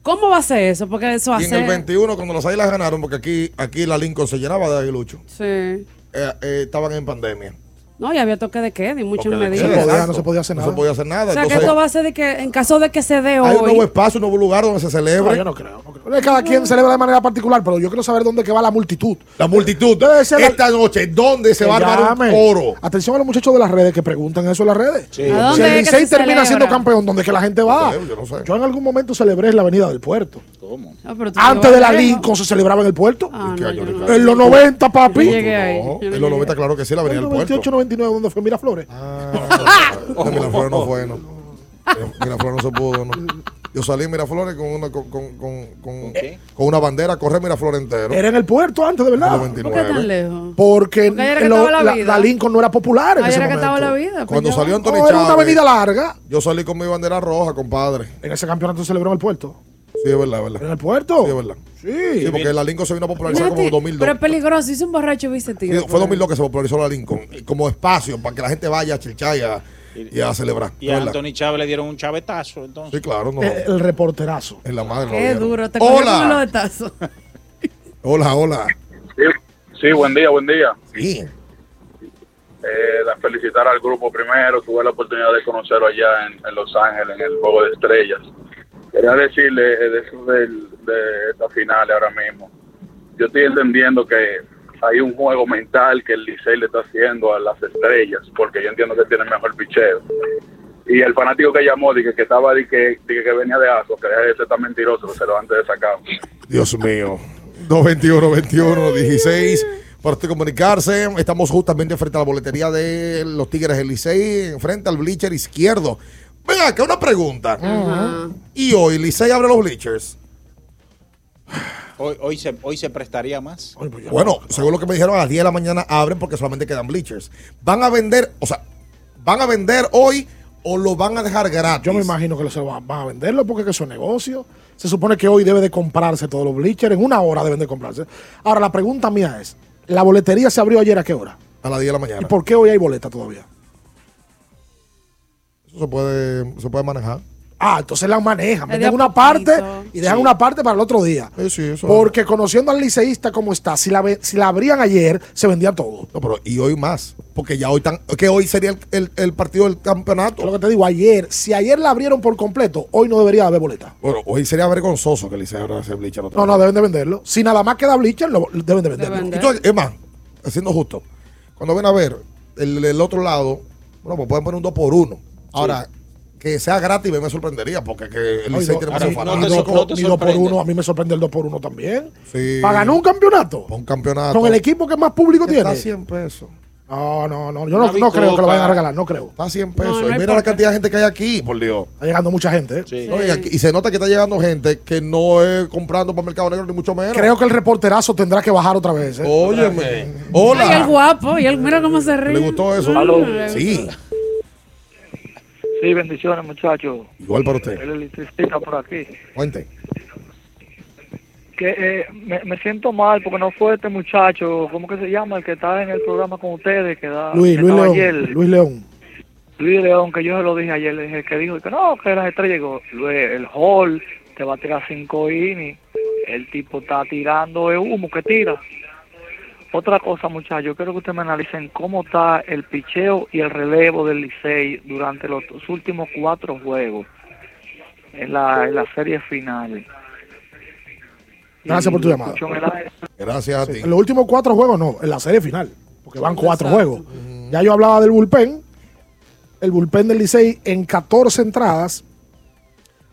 ¿cómo va a ser eso? Porque eso Y en el hace... 21, cuando los Águilas ganaron, porque aquí, aquí la Lincoln se llenaba de aguilucho, Sí. eh, eh, estaban en pandemia. No, y había toque de queda y muchas medidas. exacto. no se podía hacer No nada. se podía hacer nada. O sea, que esto va a ser de que en caso de que se dé hay un nuevo hoy... espacio, un nuevo lugar donde se celebra. No, yo no creo. Cada quien celebra de manera particular, pero yo quiero saber dónde que va la multitud. La multitud. Debe ser la- Esta noche, ¿dónde se Que va a armar un coro? Atención a los muchachos de las redes que preguntan eso en las redes. Sí. Si ¿A dónde el es que Licey se termina celebra? siendo campeón, ¿dónde es que la gente va? No sé, yo no sé. Yo en algún momento celebré en la avenida del puerto. ¿Cómo? Ah, pero tú Antes de la. Lincoln se celebraba en el puerto. Ah, ¿Qué no, no. En los 90, papi. No, no en los llegué. 90, claro que sí, la avenida del En puerto. 98, 99, ¿dónde fue Miraflores? No, Miraflores no fue, no. Miraflores no se pudo, no. Yo salí en Miraflores con una, con, con, con, con, con una bandera, correr Miraflores entero. Era en el puerto antes, de verdad. En ¿Por qué tan 99. lejos? Porque, Porque era que lo- la la, vida. la Lincoln no era popular en ese era que momento. estaba la vida. pues Cuando yo- salió Anthony No, era una Chávez, avenida larga. Yo salí con mi bandera roja, compadre. En ese campeonato se celebró en el puerto. Sí, es verdad, es verdad. ¿En el puerto? Sí, es verdad. Sí. Sí, porque la Lincoln se vino a popularizar como en Fíjate, 2002. Pero es peligroso, hice un borracho viste Sí, fue 2002 que se popularizó la Lincoln como espacio para que la gente vaya a chichar y a, y a celebrar. Y a. Anthony Chávez le dieron un chavetazo, entonces. Sí, claro, no. Eh, El, reporterazo. En la madre. Qué duro, te Hola. tazo. Hola, hola. Sí, buen día, buen día. Sí. Eh, felicitar al grupo primero. Tuve la oportunidad de conocerlo allá en, en Los Ángeles, en el Juego de Estrellas. Quería decirle eh, de eso del- de esta final ahora mismo. Yo estoy entendiendo que hay un juego mental que el Licey le está haciendo a las estrellas, porque yo entiendo que tiene mejor picheo. Y el fanático que llamó, dije que estaba, dije, que, dije que venía de Aso, que ese está mentiroso, que se lo antes de sacar. Dios mío. 221 21 16 para usted comunicarse. Estamos justamente frente a la boletería de los Tigres del Licey, frente al bleacher izquierdo. Venga, que una pregunta. Y hoy Licey abre los bleachers. Hoy, hoy, se, hoy se prestaría más. Bueno, según lo que me dijeron, a las 10 de la mañana abren porque solamente quedan bleachers. ¿Van a vender, o sea, van a vender hoy o lo van a dejar gratis? Yo me imagino que lo se van, van a venderlo porque es es negocio. Se supone que hoy debe de comprarse todos los bleachers. En una hora deben de comprarse. Ahora, la pregunta mía es, ¿la boletería se abrió ayer a qué hora? A las 10 de la ¿Y mañana. por qué hoy hay boleta todavía? Eso se puede, se puede manejar. Ah, entonces la manejan. Venden una poquito. parte y dejan una parte para el otro día. Sí, eso Porque conociendo al liceísta como está, si la, ve- si la abrían ayer, se vendía todo. No, pero y hoy más. Porque ya hoy tan, que hoy sería el, el- el partido del campeonato. Es lo que te digo, ayer, si ayer la abrieron por completo, hoy no debería haber boleta. Bueno, hoy sería vergonzoso que el Licey abra ese bleacher otra No, no, deben de venderlo. Si nada más queda bleacher, lo, deben de venderlo. Entonces, es más, siendo justo, cuando ven a ver el, el otro lado, bueno, pues pueden poner un 2 por 1 Ahora, que sea gratis me sorprendería, porque que el Licey no, tiene ni fanáticos. dos por- ni dos por uno, a mí me sorprende el 2 por 1 también. Sí. Para ganar un campeonato. Un campeonato. Con el equipo que más público Está tiene. 100 pesos. No, no, no. Yo no, no creo que lo vayan a regalar, no creo. Está a 100 pesos. No, no y mira la cantidad de gente que hay aquí, por Dios. Está llegando mucha gente. ¿eh? No, y, aquí- y se nota que está llegando gente que no es comprando para Mercado Negro, ni mucho menos. Creo que el reporterazo tendrá que bajar otra vez. ¿eh? Óyeme. Ay, el Hola. guapo, y él, mira cómo se ríe. ¿Le gustó eso? Sí. Sí, bendiciones, muchachos. Igual para usted. El electricista por aquí. Cuente. Que eh, me, me siento mal porque no fue este muchacho, ¿cómo que se llama? El que está en el programa con ustedes, que da. Luis, que Luis León. ayer. Luis León. Luis León, que yo se lo dije ayer, le dije que dijo que no, que las estrellas el Hall te va a tirar cinco innings. El tipo está tirando de humo que tira. Otra cosa, muchachos, yo quiero que ustedes me analicen cómo está el picheo y el relevo del Licey durante los últimos cuatro juegos en la, en la serie final. Gracias por tu llamada. Gracias a ti. En los últimos cuatro juegos no, en la serie final, porque van cuatro juegos. Ya yo hablaba del bullpen. El bullpen del Licey en 14 entradas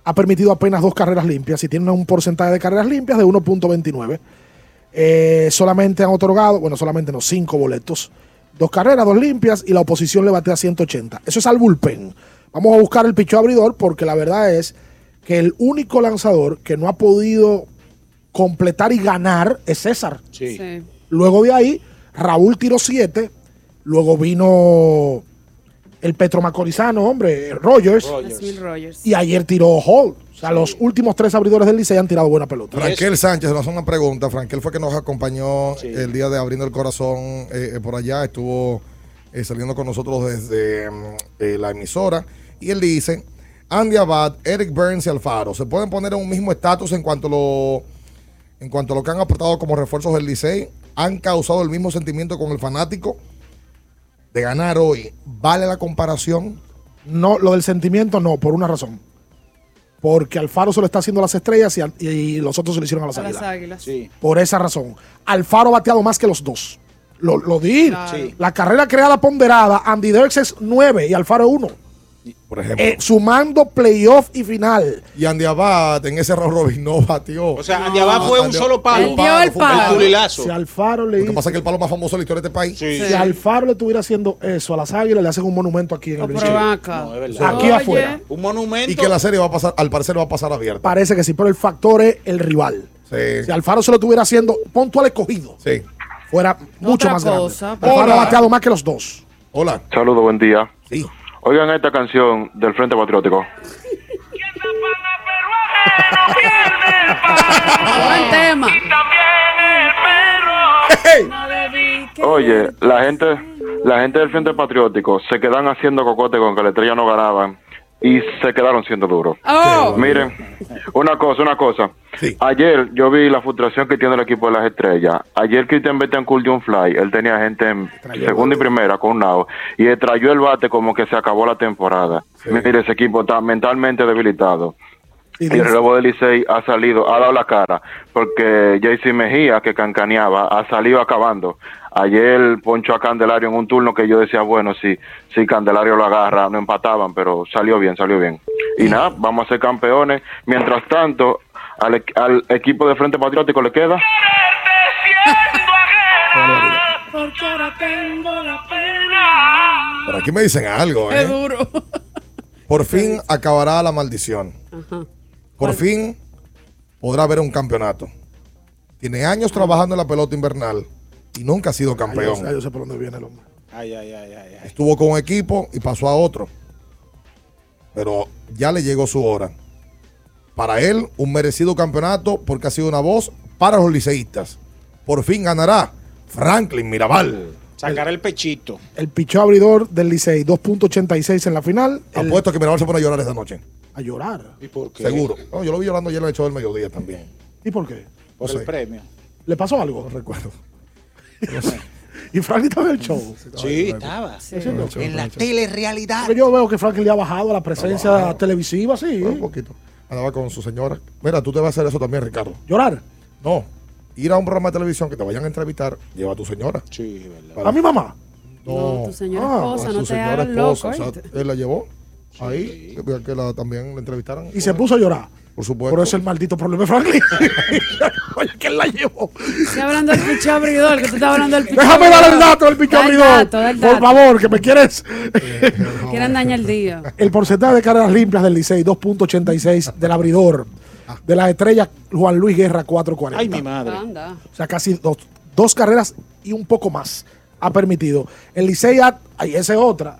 ha permitido apenas dos carreras limpias y tiene un porcentaje de carreras limpias de 1.29. Eh, solamente han otorgado, bueno, solamente no, cinco boletos. Dos carreras, dos limpias y la oposición le batea 180. Eso es al bullpen. Vamos a buscar el picho abridor porque la verdad es que el único lanzador que no ha podido completar y ganar es César. Sí. Luego de ahí, Raúl tiró siete. Luego vino el petromacorizano, hombre, Rogers. Y ayer tiró Hall. O sea, los últimos tres abridores del Licey han tirado buena pelota. Frankel Sánchez nos hace una pregunta. Frankel fue que nos acompañó el día de abriendo el corazón eh, eh, por allá. Estuvo eh, saliendo con nosotros desde mm, eh, la emisora. Y él dice: Andy Abad, Eric Burns y Alfaro se pueden poner en un mismo estatus en cuanto a lo en cuanto a lo que han aportado como refuerzos del Licey. Han causado el mismo sentimiento con el fanático de ganar hoy. ¿Vale la comparación? No, lo del sentimiento no, por una razón. Porque Alfaro se lo está haciendo a las estrellas y, a- y los otros se lo hicieron a las A las águilas. águilas. Por esa razón. Alfaro ha bateado más que los dos. Lo, lo di. Claro. Sí. La carrera creada ponderada, Andy Dirks es 9 y Alfaro 1. Por ejemplo. Eh, sumando playoff y final. Y Andy Abad en ese round robin no batió. O sea, Andy Abad fue un solo palo. Él dio el palo. Si Alfaro le Lo que pasa es que el palo más famoso de la historia de este país. Sí. si Alfaro le estuviera haciendo eso a las águilas, le hacen un monumento aquí en el acá. No. Aquí Oye. afuera. Un monumento. Y que la serie va a pasar, al parecer va a pasar abierta. Parece que sí, pero el factor es el rival. Sí. Si Alfaro se lo estuviera haciendo, pon tú al escogido. Sí. Fuera mucho Otra más cosa, grande. pero- Alfaro ha bateado más que los dos. Hola. Saludos, buen día. Sí. Oigan esta canción del Frente Patriótico. Buen tema. Oye, la gente, la gente del Frente Patriótico se quedan haciendo cocote con que la estrella no ganaban y se quedaron siendo duros. Oh. Miren, una cosa, una cosa. Sí. Ayer yo vi la frustración que tiene el equipo de las estrellas. Ayer Christian Betancourt dio un fly. Él tenía gente en segunda y primera con un lado. Y trayó el bate como que se acabó la temporada. Mire, ese equipo está mentalmente debilitado. Y el relevo de Licey ha salido, ha dado la cara, porque JC Mejía, que cancaneaba, ha salido acabando. Ayer ponchó a Candelario en un turno que yo decía, bueno, si, si Candelario lo agarra, no empataban, pero salió bien, salió bien. Y nada, vamos a ser campeones. Mientras tanto, al, equ- al equipo de Frente Patriótico le queda Porque ahora tengo la pena. Por aquí me dicen algo, Qué ¿eh? duro. Por fin acabará la maldición. Ajá. Por fin podrá haber un campeonato. Tiene años trabajando en la pelota invernal y nunca ha sido Ay, yo, campeón. sé, yo sé por dónde viene el hombre. Ay, ay, ay, ay, ay. Estuvo con un equipo y pasó a otro. Pero ya le llegó su hora. Para él, un merecido campeonato porque ha sido una voz para los liceístas. Por fin ganará Franklin Mirabal. Sacar el pechito. El pichó abridor del Licey, 2.86 en la final. El- Apuesto que Mirabal se pone a llorar esta noche. A llorar. ¿Y por qué? Seguro. No, yo lo vi llorando ayer en el show del mediodía también. ¿Y por qué? Por No el sé. premio. ¿Le pasó algo? No recuerdo. Y Franklin estaba en el show. Sí, estaba. En la telerrealidad. Pero yo veo que Franklin le ha bajado a la presencia televisiva, sí. Un poquito. Andaba con su señora. Mira, tú te vas a hacer eso también, Ricardo. Llorar. No. Ir a un programa de televisión que te vayan a entrevistar, lleva a tu señora. Sí, verdad. A mi mamá. No, tu señora Ah, esposa, a no su te señora esposa. loco. o sea, ¿oíste? él la llevó ahí, que, que la, también la entrevistaran. Y se puso a llorar. Por supuesto. Por eso el maldito problema de Franklin. Oye, ¿quién la llevó? Estoy hablando del picho abridor, que tú estás hablando del picho Déjame dar el dato del picho Da el abridor. dato, da el Por favor, que me quieres. Quieren dañar el día. El porcentaje de carreras limpias del Licey, 2.86 del abridor. De las estrellas, Juan Luis Guerra, 4.40. Ay, mi madre. Anda. O sea, casi dos, dos carreras y un poco más ha permitido. El Licey, ay, esa es otra.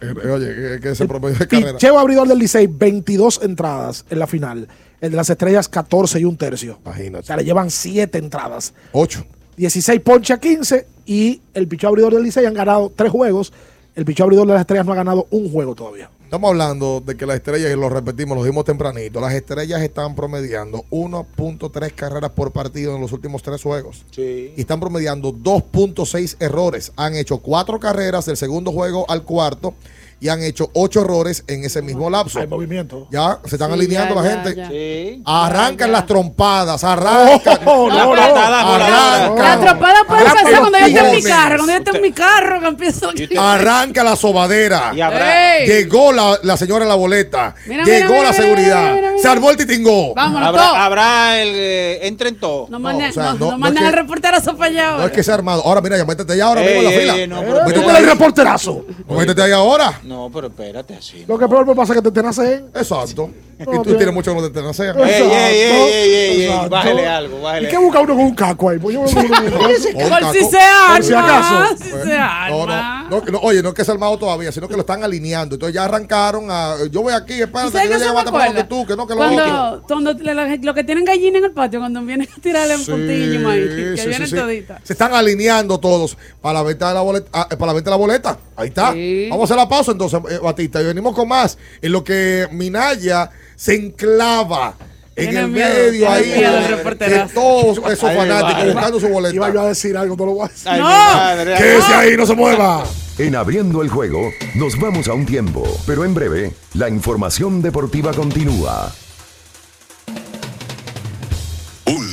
Eh, Oye, que, ese promedio de carrera. Picheo abridor del Licey, 22 entradas en la final. El de las estrellas, 14 y un tercio. O Imagínate. sea, le llevan 7 entradas. 8. 16 ponche a 15 y el picheo abridor del Licey han ganado 3 juegos El picheo abridor de las estrellas no ha ganado un juego todavía. Estamos hablando de que las estrellas, y lo repetimos, lo dimos tempranito, las estrellas están promediando 1.3 carreras por partido en los últimos tres juegos. Sí. Y están promediando 2.6 errores. Han hecho cuatro carreras del segundo juego al cuarto y han hecho ocho errores en ese mismo lapso. Hay movimiento. Ya se están Sí, alineando ya, la ya, gente. ya. Sí. Arrancan las trompadas, arrancan. No, no, no. Arrancan. La atropada puede empezar cuando yo esté en mi carro. Cuando yo esté en mi carro, que empiezo. Arranca la sobadera. Y habrá- Ey. Llegó la, la señora en la boleta. Mira, Llegó mira, la mira, seguridad. mira, mira, mira. Se armó el titingó. Vámonos. Habrá, habrá el. eh, entren todos. No, manden, o sea, no, no- no no es al reporterazo para allá No ahora. es que sea armado. Ahora, mira, ya métete ya ahora Ey, mismo en la ey, fila. no, Métete el reporterazo. Métete ahí ahora. No, pero espérate así. Lo que peor me pasa es que te tenacen. Exacto. No, y tú tienes mucho que no te. Ey, ey, ey, Exacto. bájale algo, bájale ¿Y qué busca uno con un caco ahí? Pues yo- Por si se Por si arma. acaso. Si se No, no, no, no, oye, no es que sea armado todavía, sino que lo están alineando. Entonces ya a. Yo voy aquí, espérate, ¿Sabes que yo llego más temprano que tú, que no, que lo. Cuando, cuando le- la- lo que tienen gallina en el patio, cuando vienen a tirarle un puntillo, maíz, que sí, vienen sí, sí. toditas. Se están alineando todos para la venta de la boleta. ah, para la venta de la boleta. Ahí está. Vamos a hacer la pausa entonces, eh, Batista. Y venimos con más. En lo que Minaya se enclava en el miedo, medio ahí miedo el de- todos esos fanáticos buscando su boleta. Iba yo a decir algo, no lo voy a decir. Ay, mi madre. Quédese ahí, no se mueva. En abriendo el juego, nos vamos a un tiempo, pero en breve, la información deportiva continúa.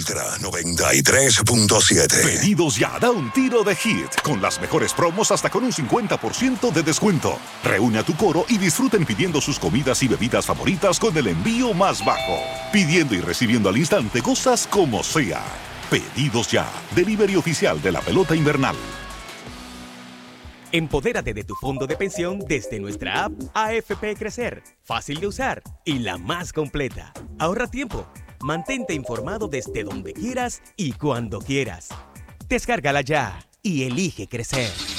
Ultra 93.7. Pedidos ya, da un tiro de hit, con las mejores promos hasta con un 50% de descuento. Reúne a tu coro y disfruten pidiendo sus comidas y bebidas favoritas con el envío más bajo. Pidiendo y recibiendo al instante cosas como sea. Pedidos ya, delivery oficial de la pelota invernal. Empodérate de tu fondo de pensión desde nuestra app AFP Crecer. Fácil de usar y la más completa. Ahorra tiempo. Mantente informado desde donde quieras y cuando quieras. Descárgala ya y elige crecer.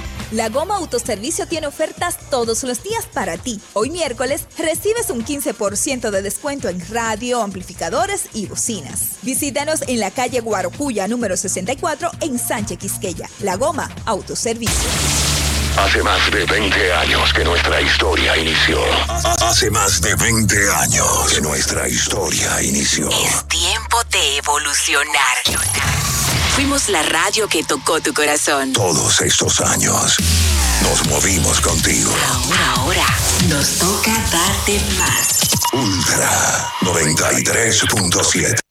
La Goma Autoservicio tiene ofertas todos los días para ti. Hoy miércoles recibes un 15% de descuento en radio, amplificadores y bocinas. Visítanos en la calle Guarocuya número 64 en Sánchez Quisqueya. La Goma Autoservicio. Hace más de 20 años que nuestra historia inició. Hace más de 20 años que nuestra historia inició. Tiempo de evolucionar. Fuimos la radio que tocó tu corazón. Todos estos años nos movimos contigo. Ahora nos toca darte más. Ultra 93.7.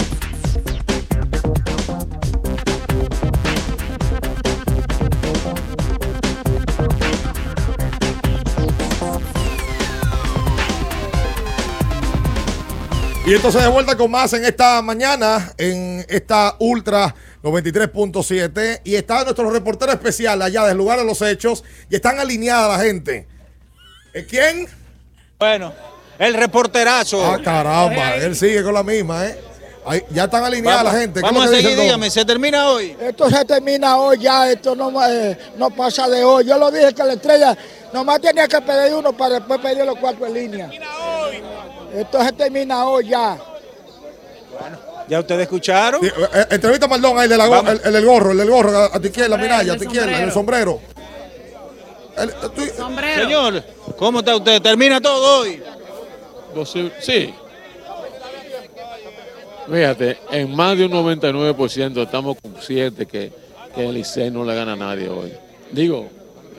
Y entonces de vuelta con más en esta mañana, en esta Ultra 93.7. Y está nuestro reportero especial allá del lugar de los hechos. Y están alineada la gente. ¿Eh, ¿Quién? Bueno, el reporterazo. Ah, caramba, él sigue con la misma, ¿eh? Ahí, ya están alineada Vamos- la gente. ¿Qué es Vamos a seguir, dígame, ¿se termina hoy? Esto se termina hoy ya, esto no, eh, no pasa de hoy. Yo lo dije que la estrella nomás tenía que pedir uno para después pedir los cuatro en línea. Esto se termina hoy ya. ¿Ya ustedes escucharon? Sí, eh, eh, entrevista a Maldón ahí, el, de la go- el, el del gorro, el del gorro, a, a tu izquierda, Minaya, a tu izquierda, el sombrero. El- tú- Señor, ¿cómo está usted? ¿Termina todo hoy? Sí. Fíjate, en más de un 99% estamos conscientes que, que el Licey no le gana a nadie hoy. Digo,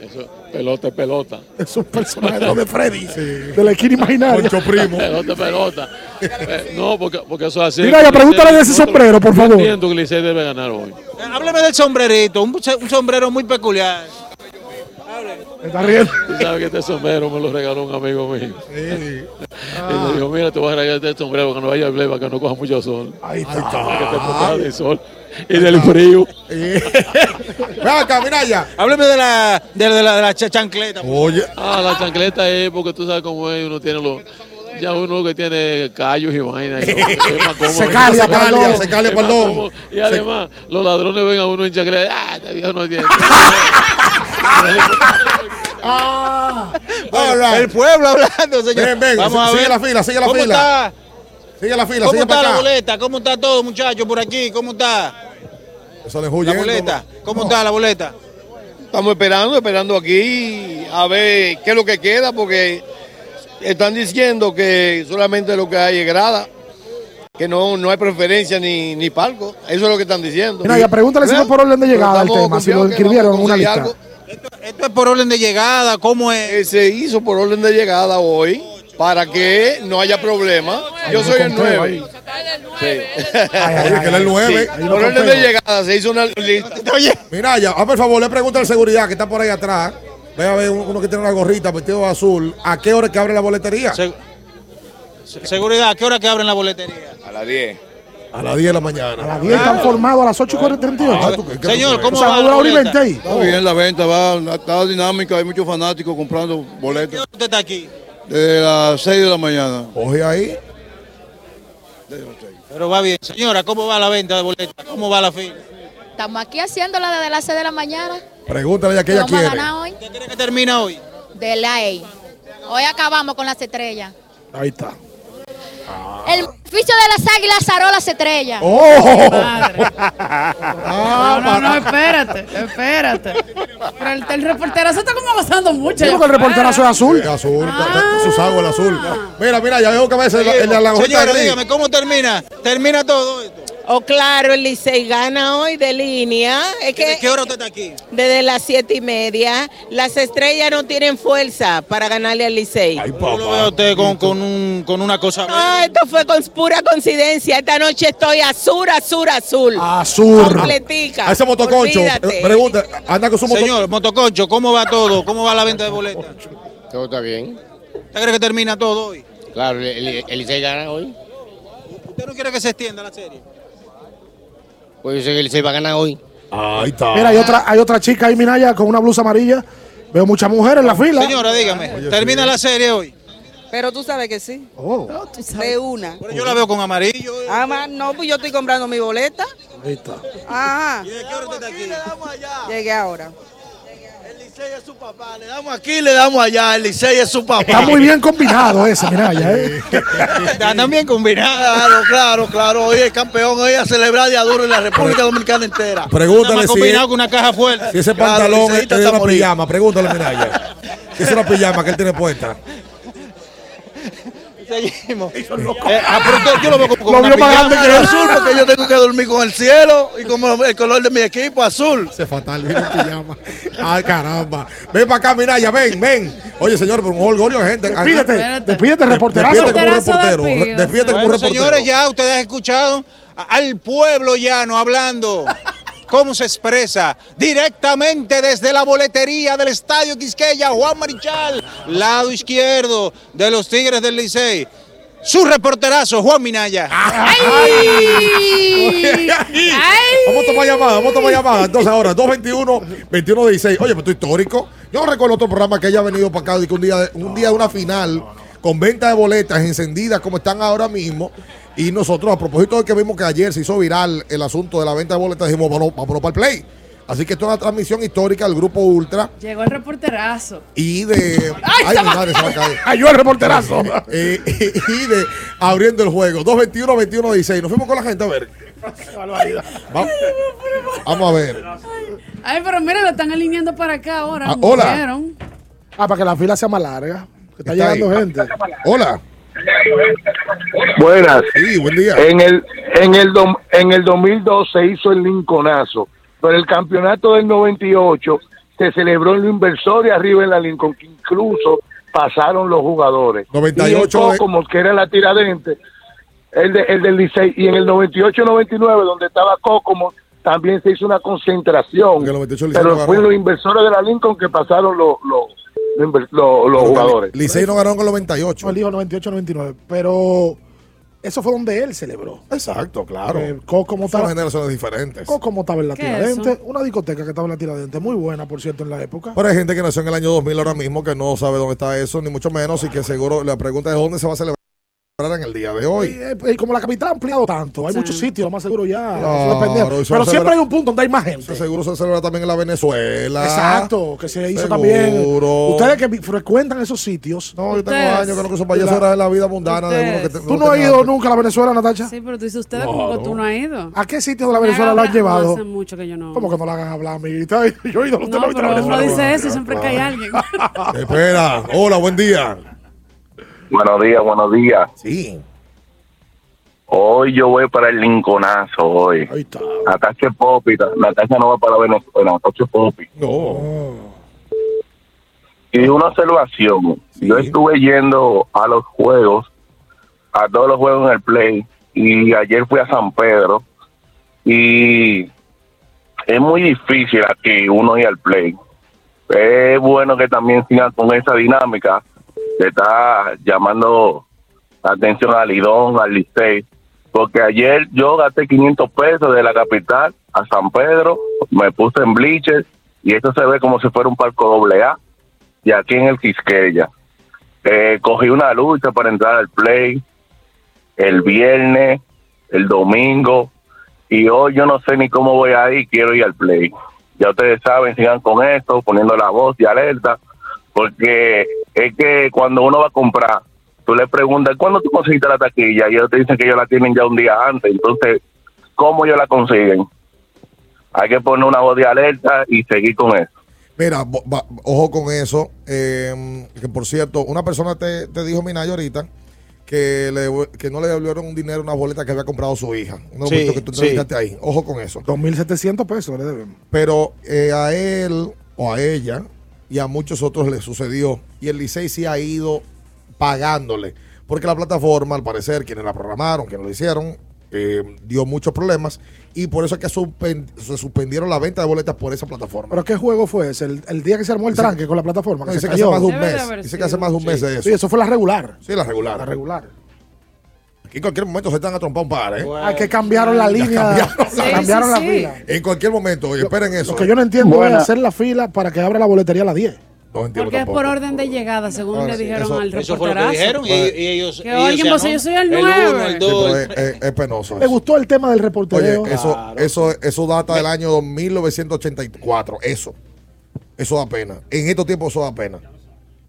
eso, pelota es pelota. Es un personaje de de Freddy, de la esquina imaginaria. pelota es pelota. Eh, no, porque, porque eso es así. Mira, ya pregúntale de ese sombrero, por favor. entiendo que el Licey debe ganar hoy. Hábleme del sombrerito, un, un sombrero muy peculiar. Está riendo. Tú sabes que este sombrero me lo regaló un amigo mío. Y me dijo, mira, te voy a regalar este sombrero que no vaya a para que no coja mucho sol. Ahí está. Para que te proteja del sol y del frío. Ven acá, Minaya. Hábleme de la, de, la- de la, de la cha- chancleta. Oye. Ah, la chancleta es porque tú sabes cómo es, uno tiene los... Ya uno que tiene callos y vainas. Secalia, perdón. Secalia, Es más perdón. cómodo. Y además, los ladrones ven a uno en chancleta. Ah, este viejo no tiene. Bueno, el pueblo hablando, señor. Ven, ven, Vamos a sigue ver. la fila, sigue la ¿Cómo fila. Está? Sigue la fila, ¿Cómo sigue está para la acá. boleta? ¿Cómo está todo, muchachos, por aquí? ¿Cómo está? Eso le La boleta. ¿Cómo está la boleta? Estamos esperando, esperando aquí a ver qué es lo que queda, porque están diciendo que solamente lo que hay es grada, que no, no hay preferencia ni, ni palco. Eso es lo que están diciendo. Mira, ya pregúntale si no por orden de llegada estamos tema, si lo inscribieron en una lista. Esto es por orden de llegada, ¿cómo es? Eh, Se hizo por orden de llegada hoy para que no haya problema. Yo soy el conteo 9. Sí. Oye, que él es el nueve. Sí, Por orden de llegada se hizo una lista. Oye, Mira, ya, a por favor, le pregunta al seguridad que está por ahí atrás. Ve a ver uno que tiene una gorrita vestido de azul. ¿A qué hora es que abre la boletería? Se- seguridad, ¿a qué hora que abren la boletería? A las 10. A las 10 de la mañana. A las 10 están formados a las 8 y 38. Ah, Señor, ¿cómo o sea, va la hora y boleta? 20 ahí. Está bien la venta, va, está dinámica, hay muchos fanáticos comprando boletos ¿Usted está aquí? Desde las 6 de la mañana. Coge ahí. Pero va bien. Señora, ¿cómo va la venta de boletas? ¿Cómo va la fila? Estamos aquí haciéndola desde las 6 de la mañana. Pregúntale ya que ella Vamos a quiere. ganar hoy. ¿Usted cree que termina hoy? De ley. Hoy acabamos con las estrellas. Ahí está. El oficio de las águilas zaró las estrellas. ¡Oh! No, no, no, espérate, espérate. Pero el, el reporterazo está como gozando mucho. Digo que el reporterazo es azul. Sí, azul, está- está- su sago el azul. Mira, mira, ya veo que a veces el de la gorrita Señora, dígame, ¿cómo termina? ¿Termina todo esto? Oh, claro, el Licey gana hoy de línea. Es ¿De qué hora usted está aquí? desde las siete y media, las estrellas no tienen fuerza para ganarle al Licey. Yo lo veo usted con, con, un, con una cosa. No, esto fue con pura coincidencia. Esta noche estoy azul, azul, azul. Azul. Completica. A ese motoconcho, Olvídate. eh, pregunta, anda con su moto. Señor, Motoconcho, ¿cómo va todo? ¿Cómo va la venta de boletas? Todo está bien. ¿Usted cree que termina todo hoy? Claro, el, el Licey gana hoy. ¿Usted no quiere que se extienda la serie? Pues yo sé que el Licey va a ganar hoy. Ahí está. Mira, hay otra, hay otra chica ahí, Minaya, con una blusa amarilla. Veo muchas mujeres en la fila. Señora, dígame, ¿termina la serie hoy? Pero tú sabes que sí. Oh. De una. Pero yo la veo con amarillo. Ah, ma- no, pues yo estoy comprando mi boleta. Ahí está. Ajá. ¿Y de qué hora usted está aquí? Llegué ahora. Le damos aquí, le damos allá. El Licey es su papá. Está muy bien combinado ese, Minaya. ¿eh? Están bien combinados. Claro, claro, claro. Hoy es campeón, hoy a celebrar de duro en la República Dominicana entera. Pregúntale más si, combinado con una caja fuerte. si ese Claro, pantalón es, liceísta es una pijama. Pregúntale, Minaya. Si es una pijama que él tiene puesta. Seguimos. Eh, ah, yo lo veo como, como Lo una vio más grande que azul porque yo tengo que dormir con el cielo y como el color de mi equipo azul. Se fatal, pijama. Ay, caramba. Ven para acá, Minaya, ven, ven. Oye, señor, pero un orgullo de gente. Despídete, despídete, reporterazo. Despídete como reportero. Despídete como reportero. señores, ya ustedes han escuchado al pueblo llano hablando. ¿Cómo se expresa? Directamente desde la boletería del Estadio Quisqueya, Juan Marichal, lado izquierdo de los Tigres del Licey. Su reporterazo, Juan Minaya. Vamos a tomar llamada, vamos a tomar llamada. Entonces ahora, 221, 21 16. Oye, pero esto es histórico. Yo no recuerdo otro programa que haya venido para acá y que un día, un día de una final con venta de boletas encendidas como están ahora mismo. Y nosotros, a propósito de que vimos que ayer se hizo viral el asunto de la venta de boletas, dijimos, vámonos, vámonos para el play. Así que esto es una transmisión histórica del grupo Ultra Llegó el reporterazo. y de. ¡Ay, Ay, madre se va a caer. El reporterazo. Eh, y de abriendo el juego. 221, 21, 16. Nos fuimos con la gente a ver. Va- Vamos a ver. Ay, pero mira, lo están alineando para acá ahora. Ah, hola. ¿Vieron? Ah, para que la fila sea más larga. Que está, Está llegando ahí. gente. Hola. Buenas. Sí, buen día. En el, en, el dom- en el 2002 se hizo el Lincolnazo, pero el campeonato del 98 se celebró en lo inversor y arriba en la Lincoln, que incluso pasaron los jugadores. 98 Y como que era la tiradente, el, de, el del Licey, y en el 98-99, donde estaba Cocomo, también se hizo una concentración. Pero fue los inversores de la Lincoln que pasaron los, los, los los- los jugadores. Licey no ganó con el 98. No, él dijo 98-99. Pero eso fue donde él celebró. Exacto, claro. Eh, Coco Son estaba, generaciones diferentes. Coco estaba en la ¿Qué es tiradente. eso? Una discoteca que estaba en la tiradente. Muy buena, por cierto, en la época. Pero hay gente que nació en el año 2000 ahora mismo que no sabe dónde está eso, ni mucho menos, y que seguro la pregunta es dónde se va a celebrar en el día de hoy. Y, eh, y como la capital ha ampliado tanto, hay muchos sitios, más seguro ya. Claro, Pero siempre hay un punto donde hay más gente. Seguro se celebra también en la Venezuela. Exacto, que se hizo Seguro. también. Ustedes que frecuentan esos sitios. No, yo tengo años que no cruzo para allá, eso era de la vida mundana de uno que te- ¿Tú no has ido nunca a la Venezuela, Natacha? Sí, pero tú dices ustedes No, como que no. tú no has ido. ¿A qué sitio de la Venezuela lo has No, llevado? hace mucho que yo no. ¿Cómo que no la hagan hablar, amiguita? Yo he ido a los No, pero uno dice eso y siempre cae alguien. Espera, hola, buen día. Buenos días, buenos días. Sí. Hoy yo voy para el Lincolnazo hoy. Natacha Popi, Natacha no va para Venezuela, Natacha Popi. No. Y una observación, yo estuve yendo a los juegos, a todos los juegos en el Play, y ayer fui a San Pedro, y es muy difícil aquí uno ir al Play. Es bueno que también sigan con esa dinámica, que está llamando la atención al Lidón, al Licey, porque ayer yo gasté 500 pesos de la capital a San Pedro, me puse en bleachers, y esto se ve como si fuera un palco doble A y aquí en el Quisqueya. Eh, cogí una lucha para entrar al play el viernes, el domingo, y hoy yo no sé ni cómo voy a ir, quiero ir al play. Ya ustedes saben, sigan con esto, poniendo la voz de alerta, porque es que cuando uno va a comprar, tú le preguntas, ¿cuándo tú conseguiste la taquilla? Y ellos te dicen que ellos la tienen ya un día antes, entonces, ¿cómo ellos la consiguen? Hay que poner una voz de alerta y seguir con eso. Mira, bo- ba- ojo con eso. eh, que por cierto, una persona te, te dijo, Minayo, ahorita, que, le, que no le devolvieron un dinero, una boleta que había comprado su hija. Un Sí, que tú sí. ahí. Ojo con eso. 2.700 pesos le deben. Pero eh, a él o a ella y a muchos otros le sucedió. Y el Licey sí ha ido pagándole. Porque la plataforma, al parecer, quienes la programaron, quienes lo hicieron, eh, dio muchos problemas. Y por eso es que se suspendieron la venta de boletas por esa plataforma. ¿Pero qué juego fue ese? El, el día que se armó el tranque con la plataforma. No, que dice se que hace más de un mes. Dice que hace más de un mes de eso. Sí, eso fue la regular. Sí, la regular. La regular. Aquí en cualquier momento se están a trompar un par, ¿eh? Ah, que cambiaron la Ya línea. cambiaron la- cambiaron la fila. En cualquier momento, oye, esperen eso. Lo que yo no entiendo es hacer la fila para que abra la boletería a las 10. No entiendo Porque es por orden de llegada, según Ah, le sí, dijeron eso- al Eso fue lo que reporterazo. dijeron y, y ellos. Que ellos puso, yo soy el uno, 9. el dos, es, es- es penoso. Me gustó el tema del reportero. Oye, eso, eso, eso data del año 1984. Eso. Eso da pena. En estos tiempos eso da pena.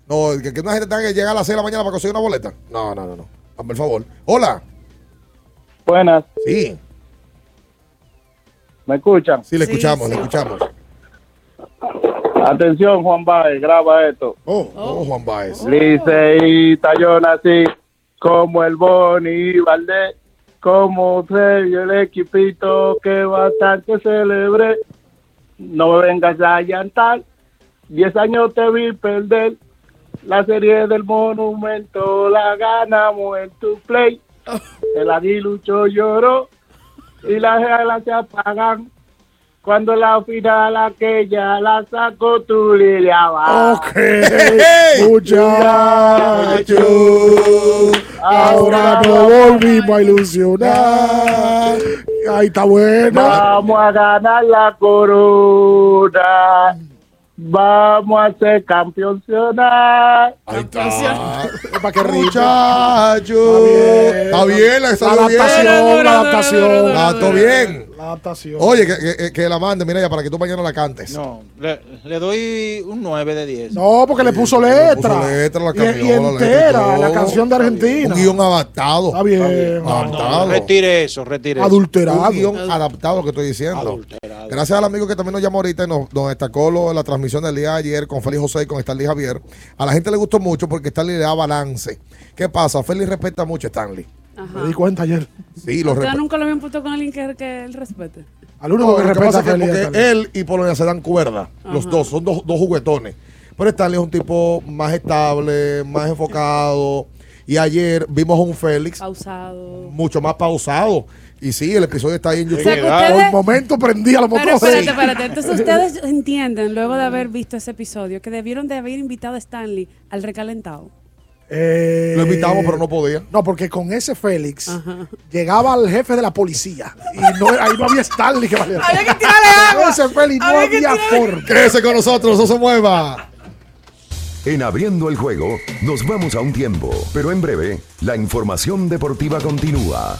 No, que, que una gente tenga que llegar a las 6 de la mañana para conseguir una boleta. No, no, no, no. Hazme el favor. Hola. Buenas. Sí. ¿Me escuchan? Sí, le escuchamos, le escuchamos. Atención, Juan Baez, graba esto. Oh, oh, Juan Baez. Liceísta, yo nací como el Boni Valdés, como se vio el equipito que bastante celebré. No me vengas a llantar, diez años te vi perder. La serie del monumento la ganamos en tu play. El aguilucho lloró y las alas se apagan. Cuando la final aquella la sacó tu Lilia Ok, muchacho. Ahora nos volvimos a ilusionar. Ahí está bueno. Vamos a ganar la corona. Vamos a ser campeonacional. Ahí está. Para que ríe. Muchacho. Está bien, la La salió bien. adaptación, la adaptación. Ah, todo bien. Adaptación. Oye, que, que- que la mande, mira ya, para que tú mañana la cantes. No, le, le doy un 9 de 10. No, porque le puso letra. puso letra, la Y- cambió, y, la letra y entera, la todo. canción de Argentina. Un guion adaptado. Está bien. Adaptado. Retire eso, retire eso. Adulterado. Un guion adaptado, lo que estoy diciendo. Gracias al amigo que también nos llamó ahorita y nos, nos destacó lo, la transmisión del día de ayer con Félix José y con Stanley Javier. A la gente le gustó mucho porque Stanley le da balance. ¿Qué pasa? Félix respeta mucho a Stanley. Me di cuenta ayer. Sí, lo ¿Ustedes respeta. nunca lo habían puesto con alguien que, que él respete? Al único No, que lo que respeta pasa es que a porque él y Polonia se dan cuerda. Los Ajá. dos, son dos, dos juguetones. Pero Stanley es un tipo más estable, más enfocado. Y ayer vimos a un Félix Pausado. mucho más pausado. Y sí, el episodio está ahí en YouTube. sea, que ustedes- Por el momento prendía los Pero motores. espérate, espérate. Entonces ustedes entienden, luego de haber visto ese episodio, que debieron de haber invitado a Stanley al recalentado. Eh, Lo invitamos, pero no podía. No, porque con ese Félix llegaba el jefe de la policía y no, ahí no había Stanley que valiera. Había que tirarle agua. Ese Félix no Había que había tirarle- forma. Quédese con nosotros, no se mueva. En Abriendo el Juego nos vamos a un tiempo, pero en breve la información deportiva continúa.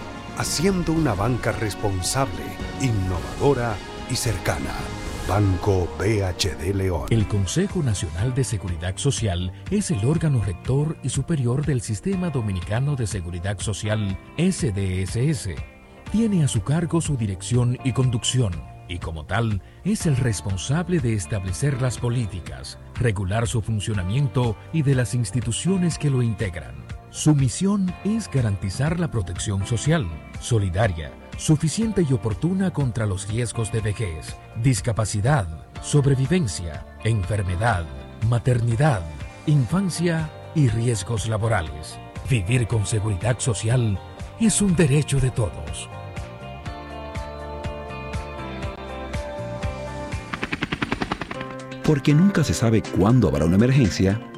haciendo una banca responsable, innovadora y cercana. Banco BHD León. El Consejo Nacional de Seguridad Social es el órgano rector y superior del Sistema Dominicano de Seguridad Social SDSS. Tiene a su cargo su dirección y conducción y como tal es el responsable de establecer las políticas, regular su funcionamiento y de las instituciones que lo integran. Su misión es garantizar la protección social, solidaria, suficiente y oportuna contra los riesgos de vejez, discapacidad, sobrevivencia, enfermedad, maternidad, infancia y riesgos laborales. Vivir con seguridad social es un derecho de todos. Porque nunca se sabe cuándo habrá una emergencia,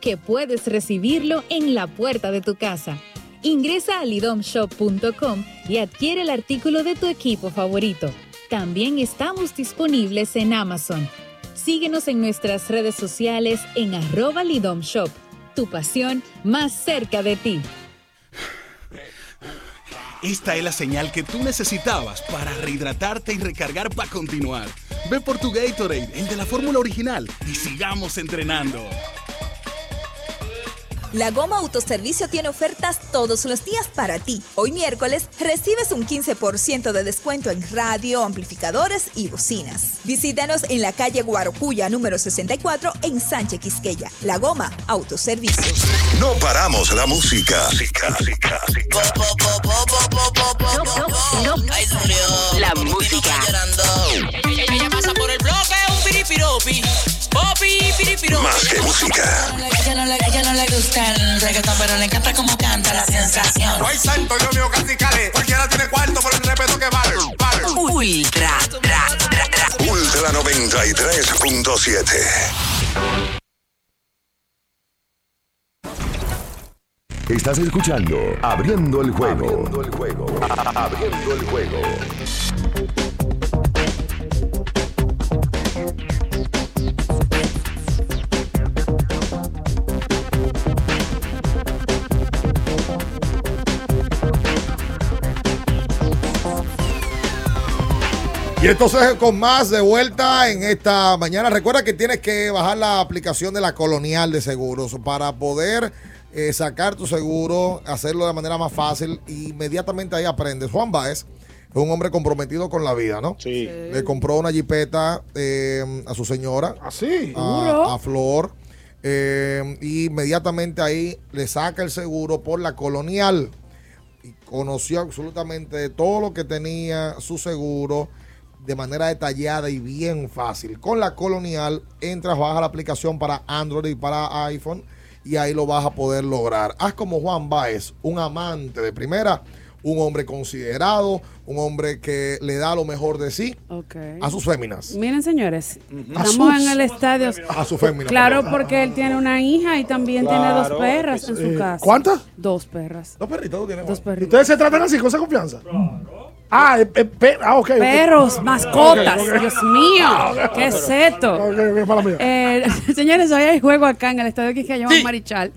que puedes recibirlo en la puerta de tu casa. Ingresa a lidomshop.com y adquiere el artículo de tu equipo favorito. También estamos disponibles en Amazon. Síguenos en nuestras redes sociales en arroba Lidom Shop. Tu pasión más cerca de ti. Esta es la señal que tú necesitabas para rehidratarte y recargar para continuar. Ve por tu Gatorade, el de la fórmula original, y sigamos entrenando. La Goma Autoservicio tiene ofertas todos los días para ti. Hoy miércoles recibes un 15% de descuento en radio, amplificadores y bocinas. Visítanos en la calle Guarocuya número 64 en Sánchez Quisqueya. La Goma Autoservicio. No paramos la música. La música. Ella pasa por el bloque, un piripiropi. Popi. Más que música. Ella no le, ella no le gusta el reggaetón, pero le encanta como canta la sensación. No hay santo, Dios mío, casi cale. Cualquiera tiene cuarto por el respeto que vale. vale. Ultra, tra, tra, tra. Ultra 93.7. Estás escuchando Abriendo el juego. Abriendo el juego. Abriendo el juego. Y entonces con más de vuelta en esta mañana. Recuerda que tienes que bajar la aplicación de la Colonial de Seguros para poder eh, sacar tu seguro, hacerlo de manera más fácil. Inmediatamente ahí aprendes. Juan Baez es un hombre comprometido con la vida, ¿no? Sí. Le compró una jipeta eh, a su señora. Así. a, a Flor. eh, y inmediatamente ahí le saca el seguro por la Colonial. Y conoció absolutamente todo lo que tenía su seguro de manera detallada y bien fácil. Con la Colonial entras, baja la aplicación para Android y para iPhone y ahí lo vas a poder lograr. Haz como Juan Baez, un amante de primera, un hombre considerado, un hombre que le da lo mejor de sí a sus féminas. Miren, señores, estamos sus- en el estadio. A su fémina. Claro, perdón. porque él tiene una hija y también tiene dos Claro, perras en su Eh, casa. ¿cuántas? Dos perras. Dos perritos tú tienes. Dos perritos. ¿Ustedes se tratan así, con esa confianza? Ah, eh, eh, pe- ah, ok. ok. Perros, mascotas. Ok, ok. Dios mío, Ah. ¿qué es esto? Ok, ok, mala mía. Eh, señores, hoy hay juego acá en el estadio Quisqueya Marichal.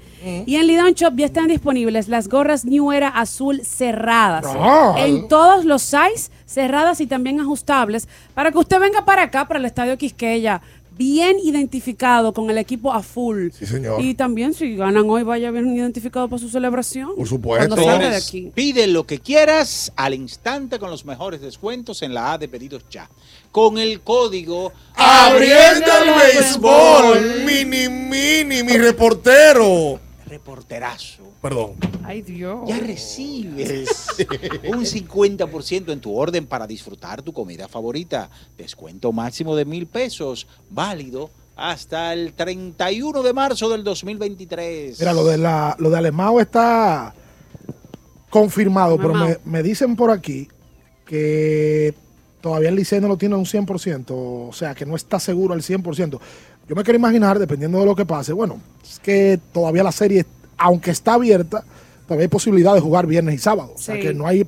Y en Lidon Shop ya están disponibles las gorras New Era azul cerradas. Ah. En todos los size, cerradas y también ajustables, para que usted venga para acá, para el estadio Quisqueya, bien identificado con el equipo a full. Sí, señor. Y también, si ganan hoy, vaya bien identificado para su celebración. Por supuesto. Cuando salga de aquí. Pide lo que quieras al instante con los mejores descuentos en la A de pedidos ya. Con el código Abriendo el béisbol, mini, mini, mi reportero. Reporterazo. Perdón. Ay, Dios. Ya recibes un 50% en tu orden para disfrutar tu comida favorita. Descuento máximo de mil pesos, válido hasta el 31 de marzo del 2023. Mira, lo de, la, lo de Alemão está confirmado, pero me, me dicen por aquí que todavía el Licey no lo tiene a un 100%, o sea, que no está seguro al 100%. Yo me quiero imaginar, dependiendo de lo que pase, bueno, es que todavía la serie, aunque está abierta, todavía hay posibilidad de jugar viernes y sábado. O sea, que no hay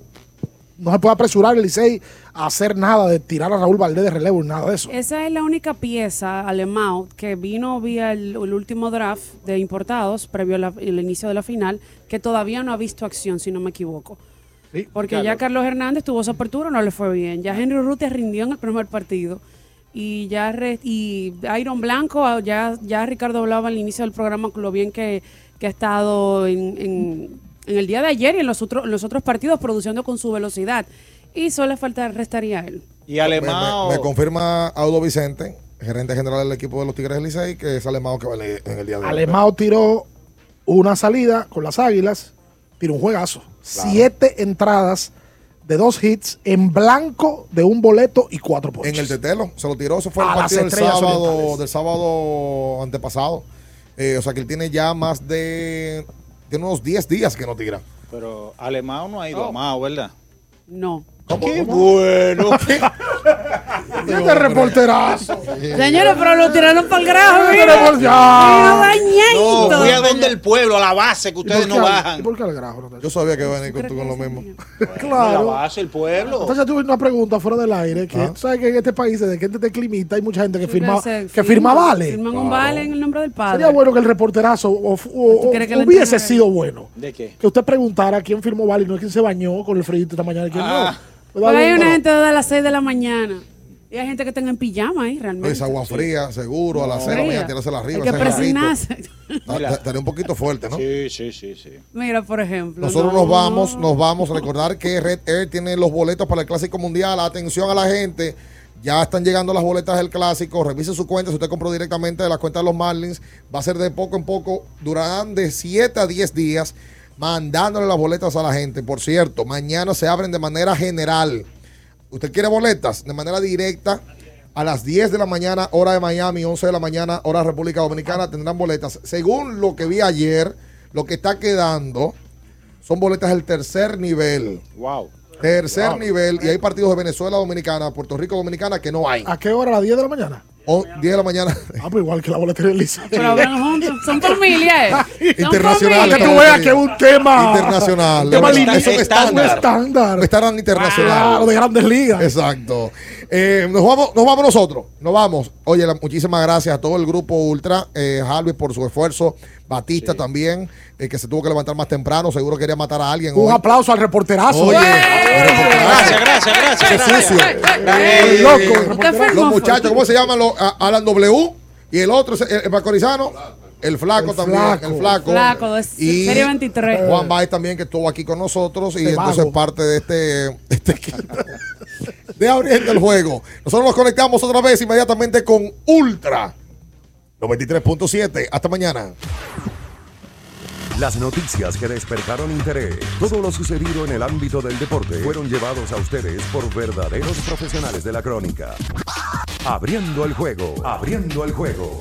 no se puede apresurar el Licey a hacer nada de tirar a Raúl Valdés de relevo, nada de eso. Esa es la única pieza alemán que vino vía el, el último draft de importados previo al inicio de la final, que todavía no ha visto acción, si no me equivoco. Porque ya. Carlos Hernández tuvo su apertura, no le fue bien. Ya Henry Rute rindió en el primer partido. Y ya re- y Iron Blanco, ya, ya Ricardo hablaba al inicio del programa con lo bien que, que ha estado en, en- en el día de ayer y en los otros, en los otros partidos produciendo con su velocidad. Y solo falta restaría a él. Y Me, Alemão. me- me confirma Audo Vicente, gerente general del equipo de los Tigres del Licey, que es Alemão que va en el- en el día de hoy. Alemão tiró una salida con las Águilas, tiró un juegazo. Siete entradas de dos hits en blanco de un boleto y cuatro ponches. En el tetelo, se lo tiró, eso fue el A partido del sábado, orientales. del sábado antepasado. Eh, o sea que él tiene ya más de. Tiene unos 10 días que no tira. Pero Alemão no ha ido Oh. a Mao, ¿verdad? No. Qué bueno. Este reporterazo. Señores, pero lo tiraron para el grajo, mira. report- ya. Mira, bañadito. No, fui a donde el pueblo, a la base, que ustedes no bajan. ¿Por qué al grajo? Yo sabía que iba a venir con, tú con lo mismo. La Claro. base, el pueblo. Entonces tuve una pregunta fuera del aire, que Ah. sabes que en este país, desde que este climita, hay mucha gente que firma, que firma vale. Firman un vale en el nombre del padre. Sería bueno que el reporterazo o- o- o- crees que le hubiese sido bueno. ¿De qué? Que usted preguntara quién firmó vale y no quién se bañó con el frío esta mañana y quién Ah. no. Pero hay una gente desde las 6 de la mañana. Y hay gente que está en pijama ahí, realmente. Es agua fría, seguro, a las 6 de la mañana, tirarse la arriba. Hay que presionarse. Ah, Estaría un poquito fuerte, ¿no? Sí, sí, sí, sí. Mira, por ejemplo. Nosotros no. nos vamos, nos vamos a recordar que Red Air tiene los boletos para el Clásico Mundial. Atención a la gente. Ya están llegando las boletas del clásico. Revise su cuenta. Si usted compró directamente de la cuenta de los Marlins, va a ser de poco en poco. Durarán de 7 a 10 días mandándole las boletas a la gente. Por cierto, mañana se abren de manera general. Usted quiere boletas de manera directa. A las 10 de la mañana, hora de Miami, 11 de la mañana, hora República Dominicana, tendrán boletas. Según lo que vi ayer, lo que está quedando son boletas del tercer nivel. Wow. Tercer Wow. nivel. Y hay partidos de Venezuela Dominicana, Puerto Rico Dominicana que no hay. ¿A qué hora? ¿A las 10 de la mañana? O 10 de la mañana. Ah, pues igual que la boletería del Licey. Pero hablan juntos. Son familias. eh. Internacional. Que tú veas que es un tema Internacional. Un tema Un estándar. estándar. estándar. Un estándar internacional. Claro, de grandes ligas. Exacto. Eh, nos, vamos, nos vamos nosotros. Nos vamos. Oye, la- muchísimas gracias a todo el grupo Ultra. Eh, Harvey por su esfuerzo. Batista también, eh, que se tuvo que levantar más temprano. Seguro quería matar a alguien. Un hoy. aplauso al reporterazo. Oye, Gracias, gracias, gracias. Qué gracias. sucio. Eh, loco, el los muchachos, ¿cómo se llaman? Los, a- Alan W. Y el otro, es el, el macorizano. El flaco El también. flaco. El flaco. Flaco, Serie 23. Juan Baez también, que estuvo aquí con nosotros. Y entonces parte de este, este equipo de abriendo el juego. Nosotros nos conectamos otra vez inmediatamente con Ultra 93.7. Hasta mañana. Las noticias que despertaron interés, todo lo sucedido en el ámbito del deporte, fueron llevados a ustedes por verdaderos profesionales de la crónica. Abriendo el juego, abriendo el juego.